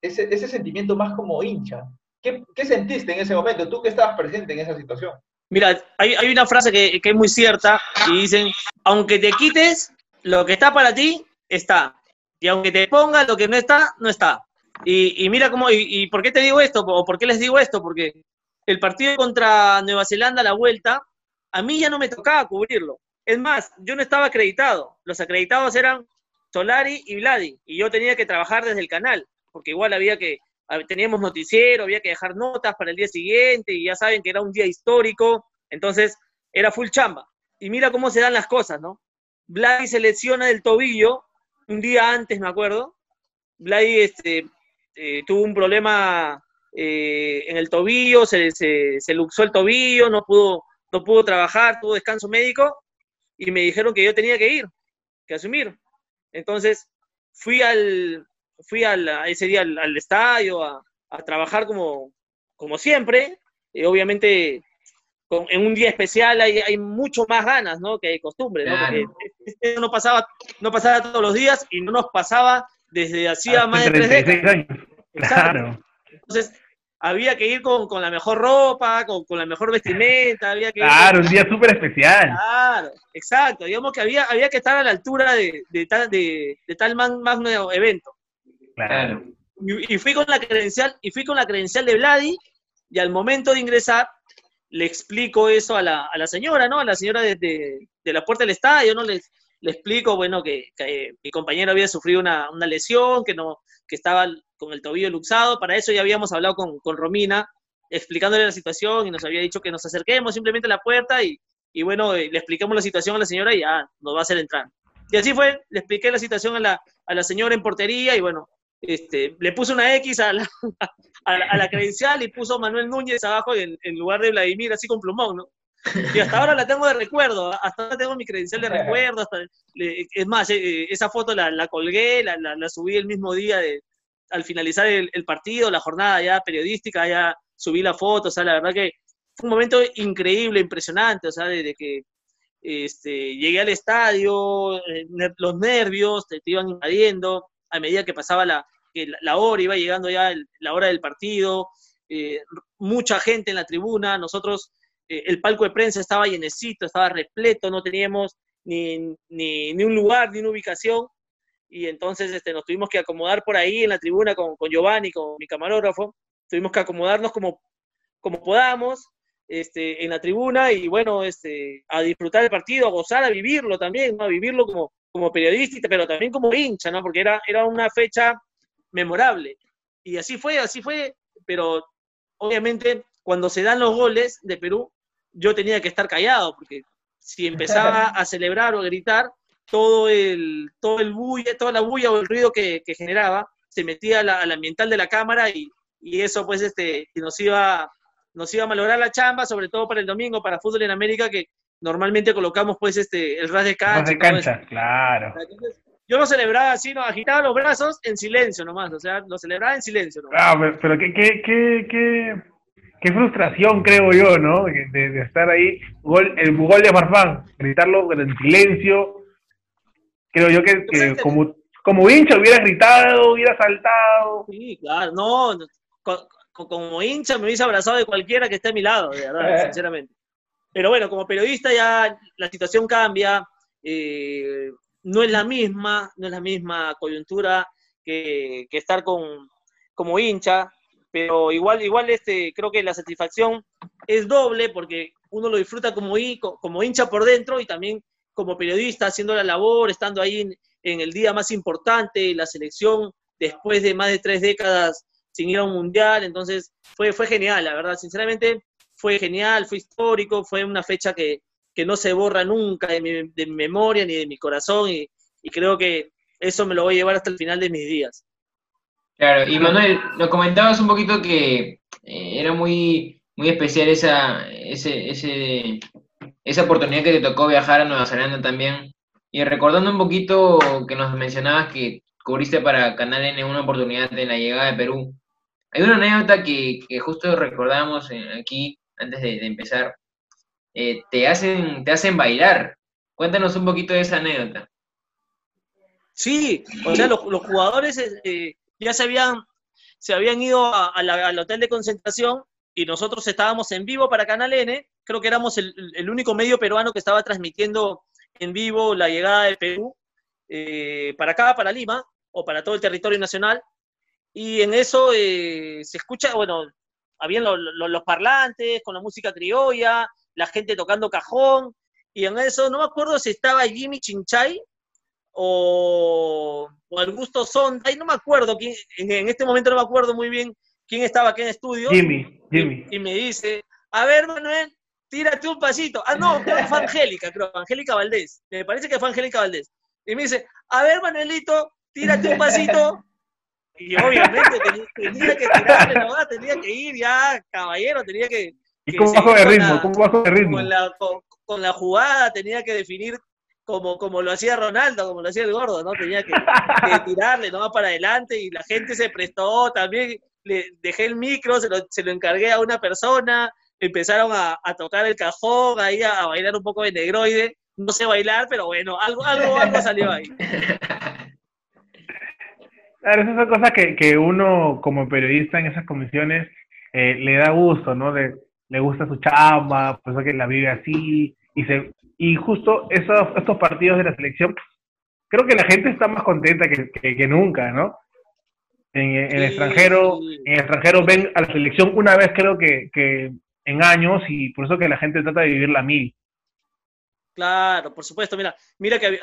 A: ese, ese sentimiento más como hincha. ¿Qué, ¿Qué, sentiste en ese momento? Tú que estabas presente en esa situación.
D: Mira, hay, hay una frase que, que, es muy cierta y dicen, aunque te quites, lo que está para ti está. Y aunque te ponga lo que no está, no está. Y, mira cómo, y, por qué te digo esto, o por qué les digo esto, porque el partido contra Nueva Zelanda, la vuelta, a mí ya no me tocaba cubrirlo. Es más, yo no estaba acreditado. Los acreditados eran Solari y Vladi, y yo tenía que trabajar desde el canal, porque igual había que, teníamos noticiero, había que dejar notas para el día siguiente, y ya saben que era un día histórico, entonces era full chamba. Y mira cómo se dan las cosas, ¿no? Vladi se lesiona del tobillo un día antes, me acuerdo, Vladi este, eh, tuvo un problema eh, en el tobillo, se, se, luxó el tobillo, no pudo, no pudo trabajar, tuvo descanso médico y me dijeron que yo tenía que ir, que asumir. Entonces fui al, fui al, ese día al, estadio a, trabajar como, como siempre. y obviamente, en un día especial hay, hay, mucho más ganas, ¿no? Que de costumbre, ¿no? Porque este no pasaba, no pasaba todos los días y no nos pasaba desde hacía más de tres décadas. Claro. Entonces, había que ir con, la mejor ropa, con, la mejor vestimenta, había que
B: Claro, un día súper especial.
D: Claro, exacto, digamos que había, había que estar a la altura de, tal, de, tal magno evento. Claro. Y, fui con la credencial, y fui con la credencial de Vladi, y al momento de ingresar, le explico eso a la, señora, ¿no? A la señora de, la puerta del estadio, ¿no? Le, le explico, bueno, que, mi compañero había sufrido una, una lesión, que no, que estaba con el tobillo luxado. Para eso ya habíamos hablado con, con Romina, explicándole la situación y nos había dicho que nos acerquemos simplemente a la puerta y, y bueno, eh, le explicamos la situación a la señora y ya nos va a hacer entrar. Y así fue, le expliqué la situación a la, a la señora en portería y bueno, este, le puse una X a la, a la, credencial y puso Manuel Núñez abajo en, en, lugar de Vladimir, así con plumón, ¿no? Y hasta ahora la tengo de recuerdo, hasta ahora tengo mi credencial de recuerdo, hasta, es más, eh, esa foto la, la colgué, la, la, subí el mismo día de, al finalizar el, partido, la jornada ya periodística, ya subí la foto, o sea, la verdad que fue un momento increíble, impresionante, o sea, desde que este, llegué al estadio, eh, los nervios te, iban invadiendo, a medida que pasaba la, la, hora, iba llegando ya la hora del partido, eh, mucha gente en la tribuna, nosotros, eh, el palco de prensa estaba llenecito, estaba repleto, no teníamos ni, ni, ni un lugar, ni una ubicación, y entonces este, nos tuvimos que acomodar por ahí en la tribuna con, con Giovanni, con mi camarógrafo, tuvimos que acomodarnos como, como podamos este, en la tribuna y bueno, este, a disfrutar el partido, a gozar, a vivirlo también, ¿no? a vivirlo como, como periodista, pero también como hincha, ¿no? porque era, era una fecha memorable. Y así fue, así fue, pero obviamente cuando se dan los goles de Perú, yo tenía que estar callado, porque si empezaba a celebrar o a gritar, todo el, todo el bulla, toda la bulla o el ruido que, generaba se metía al ambiental de la cámara y, eso pues este, nos iba, nos iba a malograr la chamba, sobre todo para el domingo, para Fútbol en América, que normalmente colocamos pues este, el ras de cancha.
B: de cancha, claro.
D: Yo lo celebraba así, ¿no? agitaba los brazos en silencio nomás, o sea, lo celebraba en silencio.
B: Ah, pero, qué, qué, qué, qué, frustración creo yo, ¿no? De, estar ahí, gol, el gol de Farfán, gritarlo en silencio, Creo yo que, como, como hincha hubiera gritado, hubiera saltado.
D: Sí, claro, no, como hincha me hubiese abrazado de cualquiera que esté a mi lado, de verdad, eh. sinceramente. Pero bueno, como periodista ya la situación cambia, eh, no es la misma, no es la misma coyuntura que, estar con, como hincha, pero igual, igual este, creo que la satisfacción es doble porque uno lo disfruta como, como hincha por dentro y también como periodista haciendo la labor, estando ahí en, el día más importante, la selección, después de más de tres décadas sin ir a un mundial, entonces fue, fue genial, la verdad, sinceramente fue genial, fue histórico, fue una fecha que, no se borra nunca de mi, memoria ni de mi corazón y, creo que eso me lo voy a llevar hasta el final de mis días.
C: Claro, y Manuel, lo comentabas un poquito que eh, era muy, muy especial esa, ese, ese, esa oportunidad que te tocó viajar a Nueva Zelanda también. Y recordando un poquito que nos mencionabas que cubriste para Canal N una oportunidad en la llegada de Perú. Hay una anécdota que, justo recordamos aquí antes de, empezar. Eh, te, hacen, te hacen bailar. Cuéntanos un poquito de esa anécdota.
D: Sí, o sea, los, jugadores eh, ya se habían, se habían ido al hotel de concentración y nosotros estábamos en vivo para Canal N creo que éramos el, único medio peruano que estaba transmitiendo en vivo la llegada de Perú eh, para acá, para Lima, o para todo el territorio nacional. Y en eso eh, se escucha, bueno, habían los parlantes con la música criolla, la gente tocando cajón, y en eso no me acuerdo si estaba Jimmy Chinchay o, o Augusto Sonda, y no me acuerdo, quién, en, este momento no me acuerdo muy bien quién estaba aquí en estudio.
B: Jimmy, Jimmy.
D: y me dice, a ver, Manuel, tírate un pasito. Ah, no, fue Angélica, creo, Angélica Valdés. Me parece que fue Angélica Valdés. Y me dice, a ver, Manuelito, tírate un pasito. Y obviamente tenía, que tirarle nomás, tenía que ir ya, caballero, tenía que...
B: ¿Y cómo bajo de ritmo? ¿Cómo bajo de ritmo?
D: Con la, con, la jugada tenía que definir como, como lo hacía Ronaldo, como lo hacía el gordo, ¿no? Tenía que, tirarle, ¿no? Para adelante y la gente se prestó también. Le dejé el micro, se lo, se lo encargué a una persona, empezaron a, tocar el cajón, ahí a, bailar un poco de negroide. No sé bailar, pero bueno, algo, algo, algo salió ahí.
B: Claro, esas son cosas que, que uno como periodista en esas comisiones eh, le da gusto, ¿no? Le gusta su chamba, por eso que la vive así, y se y justo esos, estos partidos de la selección, creo que la gente está más contenta que, que, nunca, ¿no? En, el extranjero, en el extranjero ven a la selección una vez creo que, que en años y por eso que la gente trata de vivir la mil.
D: Claro, por supuesto, mira, mira que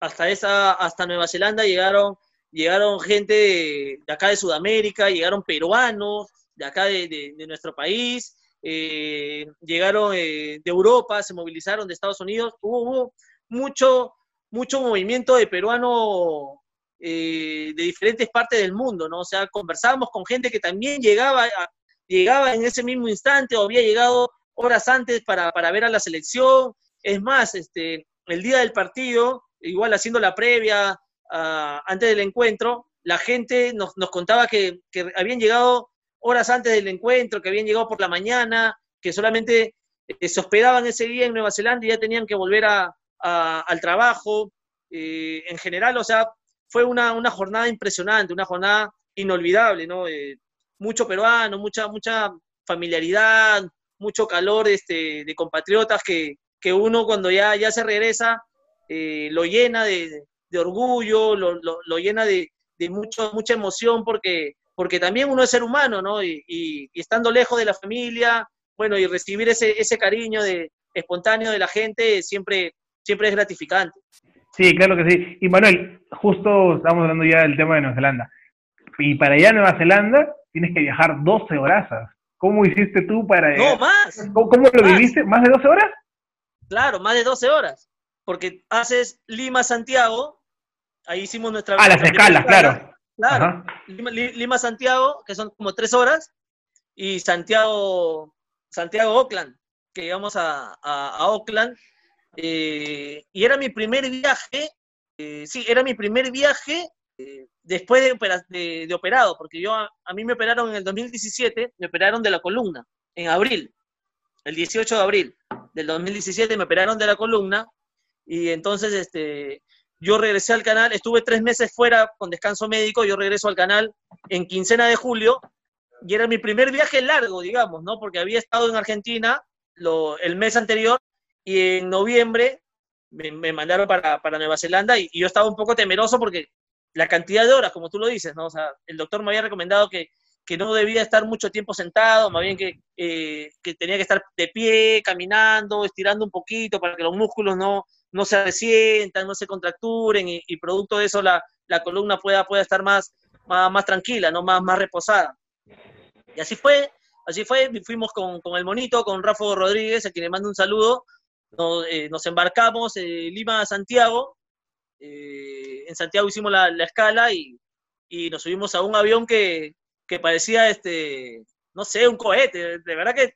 D: hasta esa, hasta Nueva Zelanda llegaron, llegaron gente de, acá de Sudamérica, llegaron peruanos de acá de, de nuestro país, eh, llegaron eh, de Europa, se movilizaron de Estados Unidos, hubo, mucho, mucho movimiento de peruanos eh, de diferentes partes del mundo, ¿no? O sea, conversábamos con gente que también llegaba, llegaba en ese mismo instante o había llegado horas antes para, ver a la selección. Es más, este, el día del partido, igual haciendo la previa ah, antes del encuentro, la gente nos, contaba que, que habían llegado horas antes del encuentro, que habían llegado por la mañana, que solamente eh, se hospedaban ese día en Nueva Zelanda y ya tenían que volver a, al trabajo. Eh, en general, o sea, fue una, una, jornada impresionante, una jornada inolvidable, ¿no? Eh, mucho peruano, mucha, mucha familiaridad, mucho calor este, de compatriotas que, que uno cuando ya, ya se regresa lo llena de, de orgullo, lo, lo, lo llena de, de mucho, mucha emoción porque porque también uno es ser humano, ¿no? Y, estando lejos de la familia, bueno, y recibir ese, ese cariño de, espontáneo de la gente siempre, siempre es gratificante.
B: Sí, claro que sí. Y Manuel, justo estamos hablando ya del tema de Nueva Zelanda. Y para allá a Nueva Zelanda tienes que viajar 12 horas. ¿Cómo hiciste tú para...
D: No, más.
B: ¿Cómo, lo viviste? ¿Más de 12 horas?
D: Claro, más de 12 horas. Porque haces Lima-Santiago, ahí hicimos nuestra...
B: Ah, las escalas, claro.
D: Claro, Lima-Santiago, que son como tres horas, y Santiago, Santiago-Oakland, que llegamos a, a, Oakland. Eh, y era mi primer viaje, eh, sí, era mi primer viaje eh, después de, de, operado, porque yo a, mí me operaron en el 2017, me operaron de la columna, en abril, el 18 de abril del 2017 me operaron de la columna, y entonces este, yo regresé al canal, estuve tres meses fuera con descanso médico, yo regreso al canal en quincena de julio y era mi primer viaje largo, digamos, ¿no? Porque había estado en Argentina el mes anterior y en noviembre me, mandaron para, Nueva Zelanda y, yo estaba un poco temeroso porque la cantidad de horas, como tú lo dices, ¿no? O sea, el doctor me había recomendado que, no debía estar mucho tiempo sentado, más bien que, eh, que tenía que estar de pie, caminando, estirando un poquito para que los músculos no, no se resientan, no se contracturen y, producto de eso la, columna pueda, pueda estar más, más, tranquila, ¿no? más, más reposada. Y así fue, así fue, fuimos con, el monito, con Rafa Rodríguez, a quien le mando un saludo, nos, eh, embarcamos en Lima a Santiago, eh, en Santiago hicimos la, escala y, nos subimos a un avión que, parecía, este, no sé, un cohete, de verdad que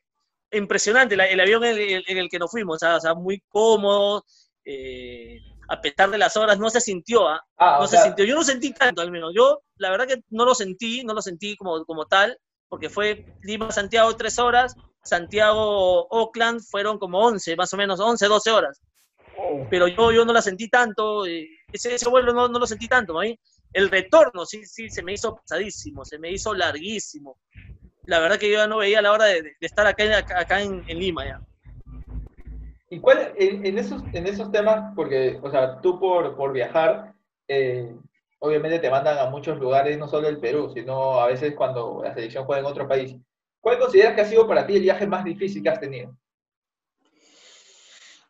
D: impresionante el avión en el, que nos fuimos, o sea muy cómodo, eh, a pesar de las horas, no se sintió, ¿ah? ah no se sintió. Yo no sentí tanto, al menos. Yo, la verdad que no lo sentí, no lo sentí como, como tal, porque fue Lima-Santiago tres horas, Santiago-Oakland fueron como 11, más o menos, 11, 12 horas. Oh. Pero yo, yo no la sentí tanto, eh, ese, ese, vuelo no, no, lo sentí tanto, ¿no? El retorno, sí, sí, se me hizo pesadísimo, se me hizo larguísimo. La verdad que yo ya no veía la hora de, estar acá, acá en, en Lima ya.
A: ¿Y cuál, en, esos, en esos temas, porque, o sea, tú por, por viajar, eh, obviamente te mandan a muchos lugares, no solo el Perú, sino a veces cuando la selección juega en otro país. ¿Cuál consideras que ha sido para ti el viaje más difícil que has tenido?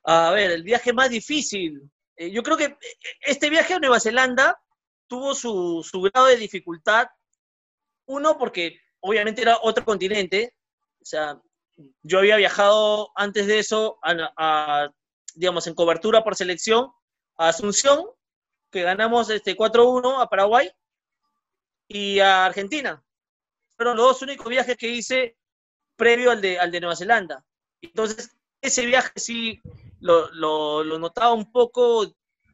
D: A ver, el viaje más difícil. Eh, yo creo que eh, este viaje a Nueva Zelanda tuvo su, su grado de dificultad. Uno, porque obviamente era otro continente. O sea, yo había viajado antes de eso, a, digamos, en cobertura por selección a Asunción, que ganamos este 4-1 a Paraguay y a Argentina. Fueron los dos únicos viajes que hice previo al de, al de Nueva Zelanda. Entonces, ese viaje sí lo, lo, notaba un poco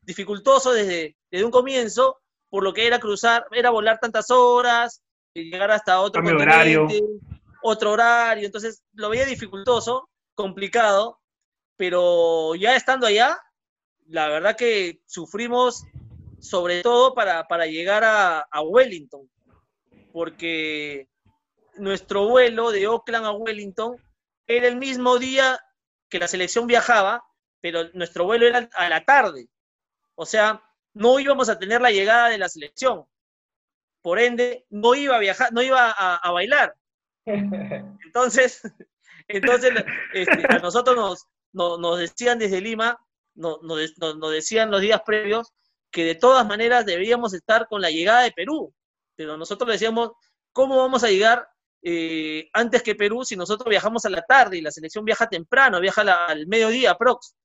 D: dificultoso desde, desde un comienzo, por lo que era cruzar, era volar tantas horas, y llegar hasta otro
B: horario.
D: Otro horario, entonces lo veía dificultoso, complicado, pero ya estando allá, la verdad que sufrimos sobre todo para, llegar a, a, Wellington, porque nuestro vuelo de Oakland a Wellington era el mismo día que la selección viajaba, pero nuestro vuelo era a la tarde. O sea, no íbamos a tener la llegada de la selección. Por ende, no iba a viajar, no iba a, bailar. Entonces, entonces este, a nosotros nos, nos, decían desde Lima, nos, nos, decían los días previos, que de todas maneras deberíamos estar con la llegada de Perú. Pero nosotros decíamos, ¿cómo vamos a llegar eh, antes que Perú si nosotros viajamos a la tarde y la selección viaja temprano, viaja al mediodía, prox?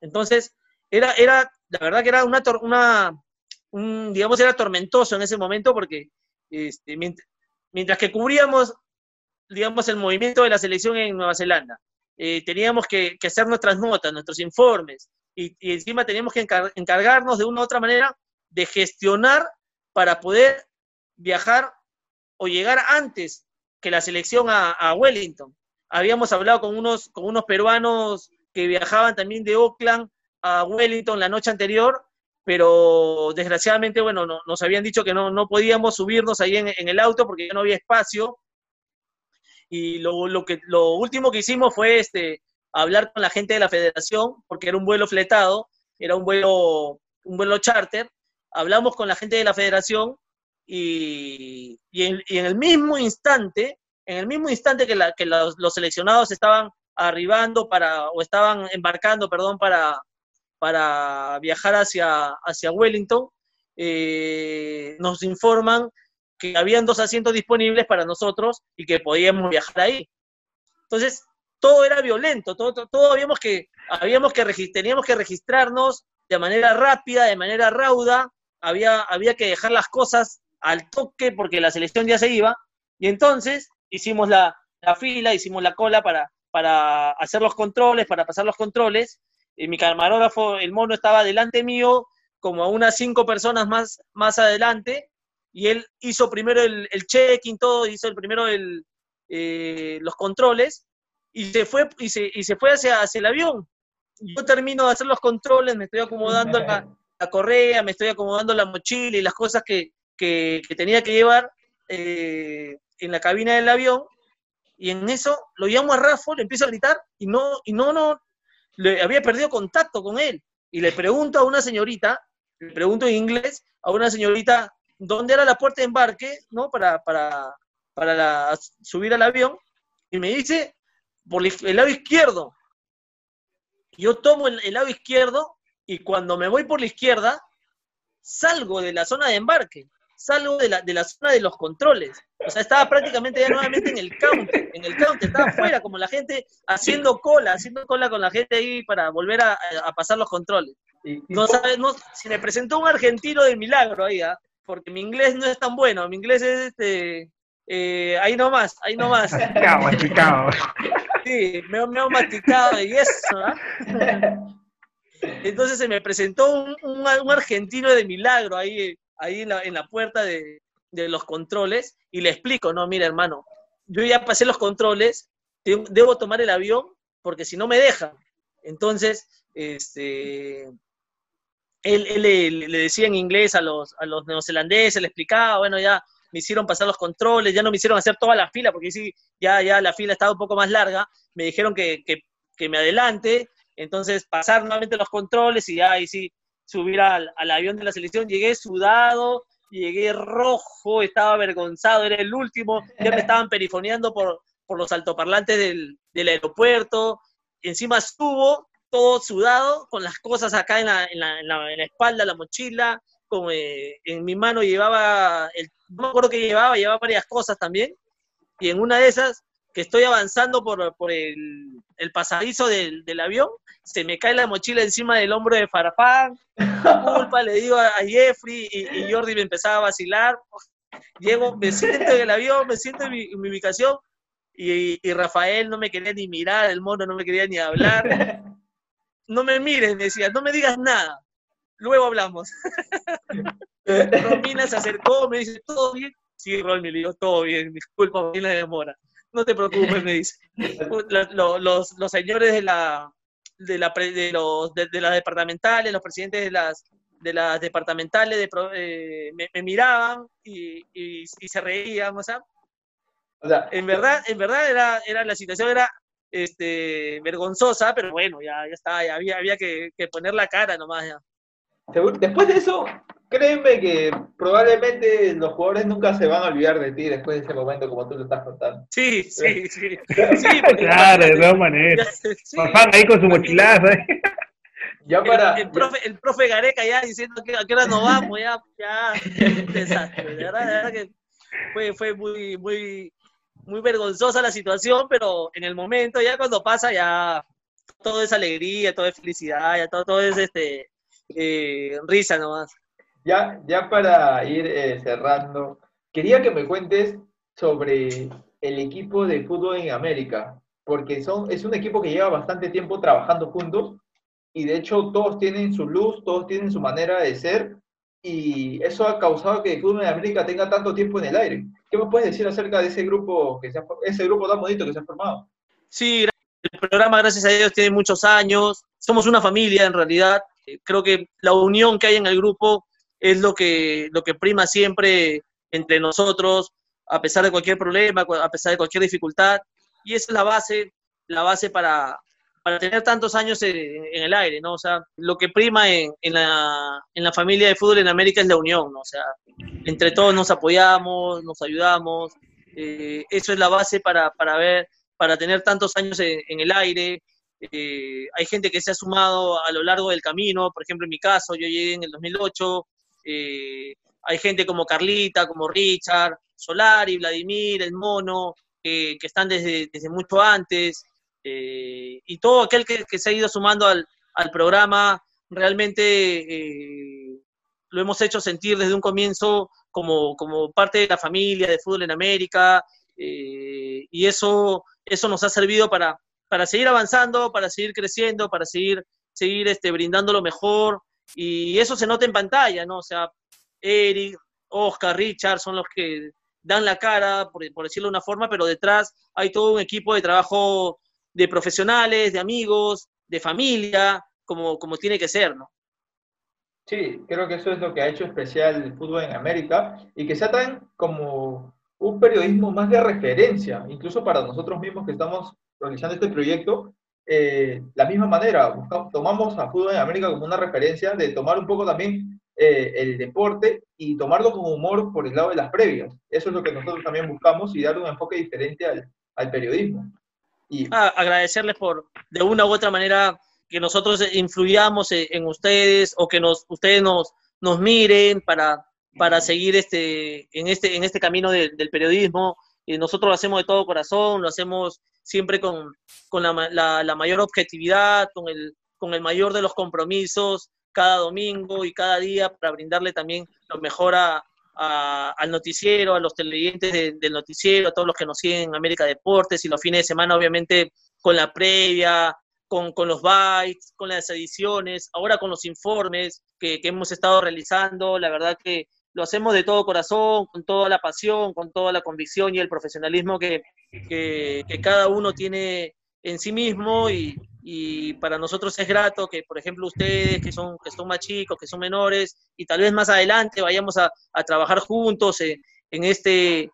D: Entonces, era, era, la verdad que era una, una un, digamos, era tormentoso en ese momento porque este, mientras, que cubríamos, digamos, el movimiento de la selección en Nueva Zelanda, eh, teníamos que, hacer nuestras notas, nuestros informes, y, encima teníamos que encargarnos de una u otra manera de gestionar para poder viajar o llegar antes que la selección a, Wellington. Habíamos hablado con unos, con unos peruanos que viajaban también de Oakland a Wellington la noche anterior, pero desgraciadamente, bueno, nos habían dicho que no, no podíamos subirnos ahí en, el auto porque no había espacio. Y lo, lo, que, lo último que hicimos fue este, hablar con la gente de la federación, porque era un vuelo fletado, era un vuelo, un vuelo charter. Hablamos con la gente de la federación y, y, en, el mismo instante, en el mismo instante que, la, que los, los seleccionados estaban arribando para, o estaban embarcando, perdón, para, para viajar hacia, hacia Wellington, eh, nos informan que habían dos asientos disponibles para nosotros y que podíamos viajar ahí. Entonces, todo era violento, todo, todo, habíamos que, habíamos que teníamos que registrarnos de manera rápida, de manera rauda, había, había que dejar las cosas al toque porque la selección ya se iba, y entonces hicimos la, la fila, hicimos la cola para, para hacer los controles, para pasar los controles, y mi camarógrafo, el mono, estaba delante mío, como a unas cinco personas más, más adelante, y él hizo primero el, el check-in, todo, hizo el primero el, eh, los controles, y se fue, y se, y se fue hacia, hacia el avión. Yo termino de hacer los controles, me estoy acomodando la, la correa, me estoy acomodando la mochila y las cosas que, que, que tenía que llevar eh, en la cabina del avión, y en eso lo llamo a Rafa, le empiezo a gritar y no, y no, no, le había perdido contacto con él. Y le pregunto a una señorita, le pregunto en inglés a una señorita dónde era la puerta de embarque, ¿no? Para, para, para subir al avión. Y me dice, por el lado izquierdo. Yo tomo el lado izquierdo y cuando me voy por la izquierda, salgo de la zona de embarque salgo de la, de la zona de los controles. O sea, estaba prácticamente ya nuevamente en el counter, en el counter, estaba afuera, como la gente haciendo cola, haciendo cola con la gente ahí para volver a, pasar los controles. No sabes, no, se me presentó un argentino de milagro ahí, ¿ah? Porque mi inglés no es tan bueno, mi inglés es este, eh, ahí nomás, ahí nomás.
B: masticado.
D: Sí, me, me he masticado y eso, ¿ah? Entonces se me presentó un, un, un, argentino de milagro ahí ahí en la, en la puerta de, de, los controles y le explico, no, mira hermano, yo ya pasé los controles, debo tomar el avión porque si no me dejan. Entonces, este, él, él le, decía en inglés a los, a los neozelandeses, le explicaba, bueno, ya me hicieron pasar los controles, ya no me hicieron hacer toda la fila, porque sí, ya, ya la fila estaba un poco más larga, me dijeron que, que, que me adelante, entonces pasar nuevamente los controles y ya ahí sí subir al, avión de la selección, llegué sudado, llegué rojo, estaba avergonzado, era el último, ya me estaban perifoneando por, por los altoparlantes del, del aeropuerto, encima subo todo sudado, con las cosas acá en la, en la, en la, espalda, la mochila, como, eh, en mi mano llevaba, el, no me acuerdo qué llevaba, llevaba varias cosas también, y en una de esas, que estoy avanzando por, por el, el pasadizo del, del avión, se me cae la mochila encima del hombro de Farfán, culpa, le digo a, Jeffrey y, Jordi me empezaba a vacilar. Llego, me siento en el avión, me siento en mi, ubicación y, Rafael no me quería ni mirar, el mono no me quería ni hablar. no me mires, me decía, no me digas nada, luego hablamos. Romina se acercó, me dice, ¿todo bien? Sí, Rolmi, le digo, todo bien, disculpa por la demora. No te preocupes, me dice. Los, los, los señores de la, de, la, de, los, de, las departamentales, los presidentes de las, de las departamentales de, eh, me, miraban y, y, se reían, o sea, en verdad, en verdad era, era la situación era este, vergonzosa, pero bueno, ya, ya estaba, ya había, había que, que poner la cara nomás ya.
A: Después de eso, créeme que probablemente los jugadores nunca se van a olvidar de ti después de ese momento, como tú lo estás contando.
D: Sí, sí, sí.
B: claro, de todas maneras. Sí. ahí con su mochilazo. ¿eh?
D: Ya para, el, profe, el profe Gareca ya diciendo que a qué hora nos vamos, ya, ya, desastre. De verdad, de verdad que fue, fue muy, muy, muy vergonzosa la situación, pero en el momento, ya cuando pasa, ya todo es alegría, todo es felicidad, ya todo, todo es este eh, risa nomás.
A: Ya, ya para ir eh, cerrando, quería que me cuentes sobre el equipo de fútbol en América, porque son, es un equipo que lleva bastante tiempo trabajando juntos y de hecho todos tienen su luz, todos tienen su manera de ser y eso ha causado que el fútbol en América tenga tanto tiempo en el aire. ¿Qué me puedes decir acerca de ese grupo, que se ese grupo tan bonito que se ha formado?
D: Sí, el programa, gracias a Dios, tiene muchos años. Somos una familia, en realidad. Creo que la unión que hay en el grupo es lo que, lo que prima siempre entre nosotros, a pesar de cualquier problema, a pesar de cualquier dificultad. Y esa es la base, la base para, para tener tantos años en, el aire, ¿no? O sea, lo que prima en, en, la, en la familia de fútbol en América es la unión, ¿no? O sea, entre todos nos apoyamos, nos ayudamos. Eh, eso es la base para, para, ver, para tener tantos años en, el aire. Eh, hay gente que se ha sumado a lo largo del camino, por ejemplo, en mi caso, yo llegué en el 2008, eh, hay gente como Carlita, como Richard, Solari, Vladimir, el Mono, que están desde, desde, mucho antes, eh, y todo aquel que, se ha ido sumando al, al programa, realmente eh, lo hemos hecho sentir desde un comienzo como, como, parte de la familia de fútbol en América, y eso, eso nos ha servido para, para seguir avanzando, para seguir creciendo, para seguir, seguir este, brindando lo mejor, y eso se nota en pantalla, ¿no? O sea, Eric, Oscar, Richard son los que dan la cara, por, decirlo de una forma, pero detrás hay todo un equipo de trabajo de profesionales, de amigos, de familia, como, como tiene que ser, ¿no?
A: Sí, creo que eso es lo que ha hecho especial el fútbol en América y que sea tan como un periodismo más de referencia, incluso para nosotros mismos que estamos realizando este proyecto, eh, la misma manera, tomamos a Fútbol en América como una referencia de tomar un poco también eh, el deporte y tomarlo con humor por el lado de las previas. Eso es lo que nosotros también buscamos y darle un enfoque diferente al, al periodismo.
D: Y... Ah, agradecerles por, de una u otra manera, que nosotros influyamos en, ustedes o que nos, ustedes nos, nos miren para, para seguir este, en, este, en este camino del periodismo. Y nosotros lo hacemos de todo corazón, lo hacemos siempre con, con la, la, mayor objetividad, con el, con el mayor de los compromisos cada domingo y cada día para brindarle también lo mejor a, al noticiero, a los televidentes del noticiero, a todos los que nos siguen en América Deportes y los fines de semana obviamente con la previa, con, con los bytes, con las ediciones, ahora con los informes que, que hemos estado realizando, la verdad que lo hacemos de todo corazón, con toda la pasión, con toda la convicción y el profesionalismo que, que, cada uno tiene en sí mismo y, y, para nosotros es grato que, por ejemplo, ustedes que son, que son más chicos, que son menores y tal vez más adelante vayamos a, a trabajar juntos en, en, este,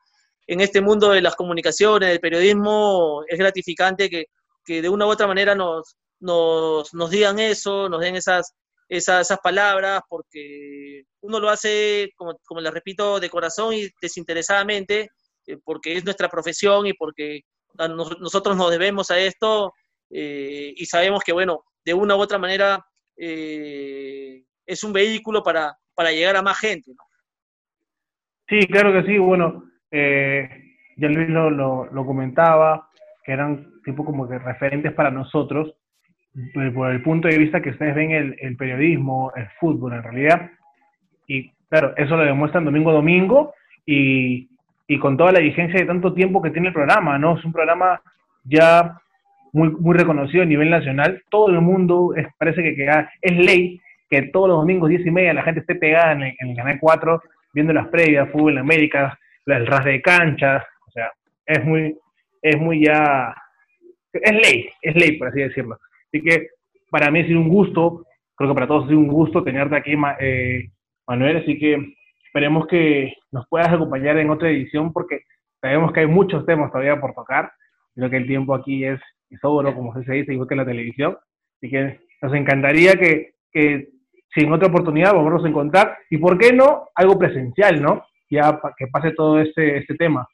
D: en este mundo de las comunicaciones, del periodismo, es gratificante que, que de una u otra manera nos, nos, nos digan eso, nos den esas, esas, esas palabras, porque uno lo hace, como, como les repito, de corazón y desinteresadamente, eh, porque es nuestra profesión y porque nosotros nos debemos a esto eh, y sabemos que, bueno, de una u otra manera eh, es un vehículo para, para llegar a más gente. ¿no?
B: Sí, claro que sí. Bueno, ya Luis lo, lo, comentaba, que eran tipo como que referentes para nosotros, por el punto de vista que ustedes ven el, el periodismo, el fútbol en realidad. Y claro, eso lo demuestran domingo a domingo y, y, con toda la vigencia de tanto tiempo que tiene el programa, ¿no? Es un programa ya muy, reconocido a nivel nacional. Todo el mundo parece que, es ley que todos los domingos, 10 y media, la gente esté pegada en el, Canal 4 viendo las previas, fútbol en América, el ras de canchas, o sea, es muy, es muy ya, es ley, es ley, por así decirlo. Así que para mí ha sido un gusto, creo que para todos ha sido un gusto tenerte aquí, eh, Manuel, así que esperemos que nos puedas acompañar en otra edición porque sabemos que hay muchos temas todavía por tocar, creo que el tiempo aquí es, es oro, como se dice, igual que en la televisión, así que nos encantaría que, que si otra oportunidad volvernos a encontrar, y por qué no, algo presencial, ¿no? Ya que pase todo este, este tema.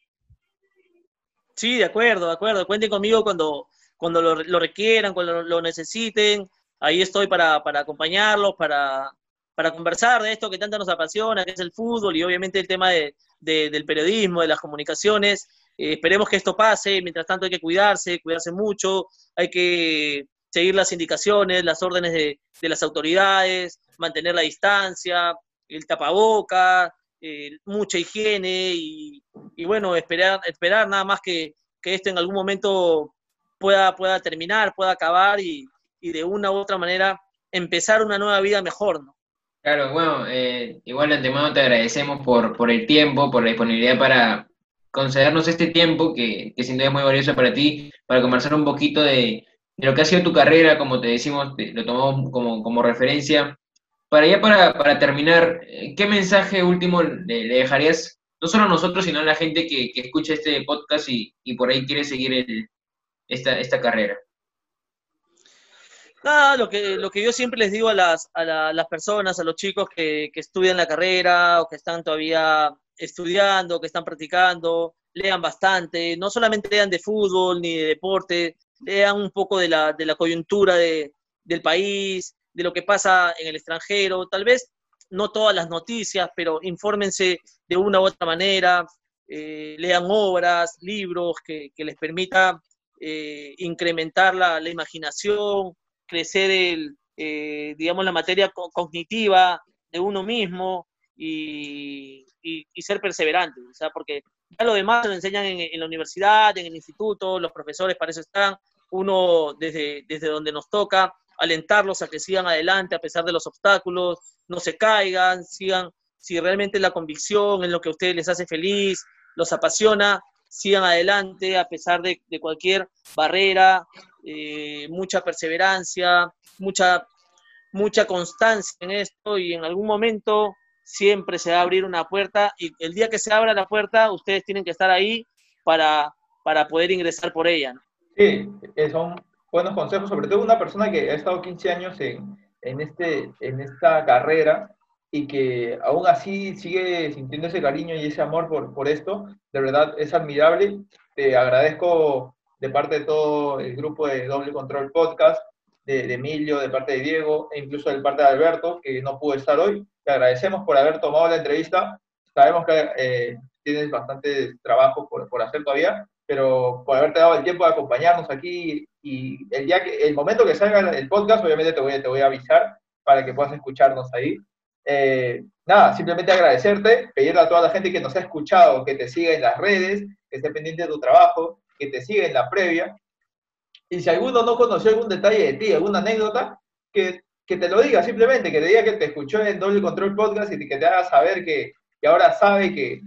D: Sí, de acuerdo, de acuerdo. Cuenten conmigo cuando, cuando lo, requieran, cuando lo, necesiten. Ahí estoy para, para acompañarlos, para, para conversar de esto que tanto nos apasiona, que es el fútbol y obviamente el tema de, del periodismo, de las comunicaciones. Eh, esperemos que esto pase, mientras tanto hay que cuidarse, cuidarse mucho, hay que seguir las indicaciones, las órdenes de, las autoridades, mantener la distancia, el tapaboca, eh, mucha higiene y, bueno, esperar, esperar nada más que, que, esto en algún momento pueda, pueda terminar, pueda acabar y, y, de una u otra manera empezar una nueva vida mejor, ¿no?
C: Claro, bueno, eh, igual antemano te agradecemos por, por el tiempo, por la disponibilidad para concedernos este tiempo que, que sin duda es muy valioso para ti, para conversar un poquito de, de lo que ha sido tu carrera, como te decimos, lo tomamos como, como referencia para ya para, terminar, eh, ¿qué mensaje último le, dejarías, no solo a nosotros, sino a la gente que, que escucha este podcast y, por ahí quiere seguir esta, esta carrera?
D: Nada, lo que, lo que yo siempre les digo a las, a las personas, a los chicos que, estudian la carrera o que están todavía estudiando, que están practicando, lean bastante, no solamente lean de fútbol ni de deporte, lean un poco de la, de la coyuntura de, del país, de lo que pasa en el extranjero, tal vez no todas las noticias, pero infórmense de una u otra manera, eh, lean obras, libros que, les permita eh, incrementar la, imaginación, crecer el, eh, digamos, la materia cognitiva de uno mismo y, ser perseverante, o sea, porque ya lo demás lo enseñan en, la universidad, en el instituto, los profesores para eso están, uno desde, desde donde nos toca alentarlos a que sigan adelante a pesar de los obstáculos, no se caigan, sigan, si realmente la convicción en lo que a ustedes les hace feliz, los apasiona, sigan adelante a pesar de, cualquier barrera, eh, mucha perseverancia, mucha, mucha constancia en esto y en algún momento siempre se va a abrir una puerta y el día que se abra la puerta ustedes tienen que estar ahí para, para poder ingresar por ella.
A: Sí, son buenos consejos, sobre todo una persona que ha estado 15 años en, en, este, en esta carrera y que aún así sigue sintiendo ese cariño y ese amor por, por esto, de verdad es admirable. Te agradezco de parte de todo el grupo de Doble Control Podcast, de, Emilio, de parte de Diego e incluso de parte de Alberto, que no pudo estar hoy. Te agradecemos por haber tomado la entrevista. Sabemos que eh, tienes bastante trabajo por, por hacer todavía, pero por haberte dado el tiempo de acompañarnos aquí y el, día que, el momento que salga el podcast, obviamente te voy, te voy a avisar para que puedas escucharnos ahí. Eh, nada, simplemente agradecerte, pedirle a toda la gente que nos ha escuchado que te siga en las redes, que esté pendiente de tu trabajo, que te siga en la previa. Y si alguno no conoció algún detalle de ti, alguna anécdota, que, que te lo diga simplemente, que te diga que te escuchó en Doble Control Podcast y que te haga saber que, que ahora sabe que,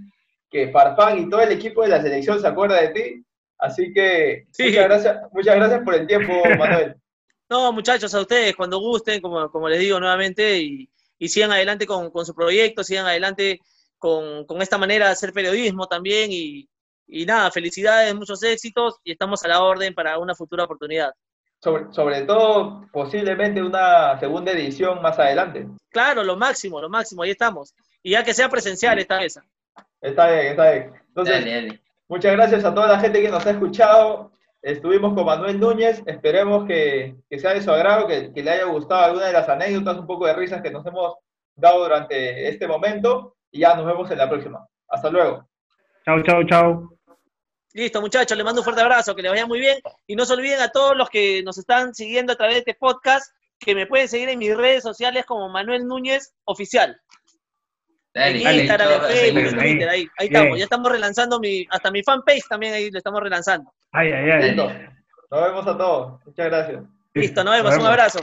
A: que Farfán y todo el equipo de la selección se acuerda de ti. Así que muchas, gracias, muchas gracias por el tiempo, Manuel.
D: No, muchachos, a ustedes, cuando gusten, como, como les digo nuevamente, y, y sigan adelante con, con, su proyecto, sigan adelante con, con, esta manera de hacer periodismo también. Y, y, nada, felicidades, muchos éxitos y estamos a la orden para una futura oportunidad.
A: Sobre, sobre todo, posiblemente una segunda edición más adelante.
D: Claro, lo máximo, lo máximo, ahí estamos. Y ya que sea presencial esta vez.
A: Está bien, está bien. Entonces, muchas gracias a toda la gente que nos ha escuchado. Estuvimos con Manuel Núñez. Esperemos que, sea de su agrado, que, le haya gustado alguna de las anécdotas, un poco de risas que nos hemos dado durante este momento. Y ya nos vemos en la próxima. Hasta luego.
B: Chao, chao, chao.
D: Listo, muchachos, les mando un fuerte abrazo, que les vaya muy bien. Y no se olviden a todos los que nos están siguiendo a través de este podcast, que me pueden seguir en mis redes sociales como Manuel Núñez Oficial. Instagram, Facebook, ahí, ahí estamos. Ya estamos relanzando mi, hasta mi fanpage también ahí lo estamos relanzando.
B: Ay, ay, ay. Listo.
A: Nos vemos a todos. Muchas gracias.
D: Listo. Nos vemos. Un abrazo.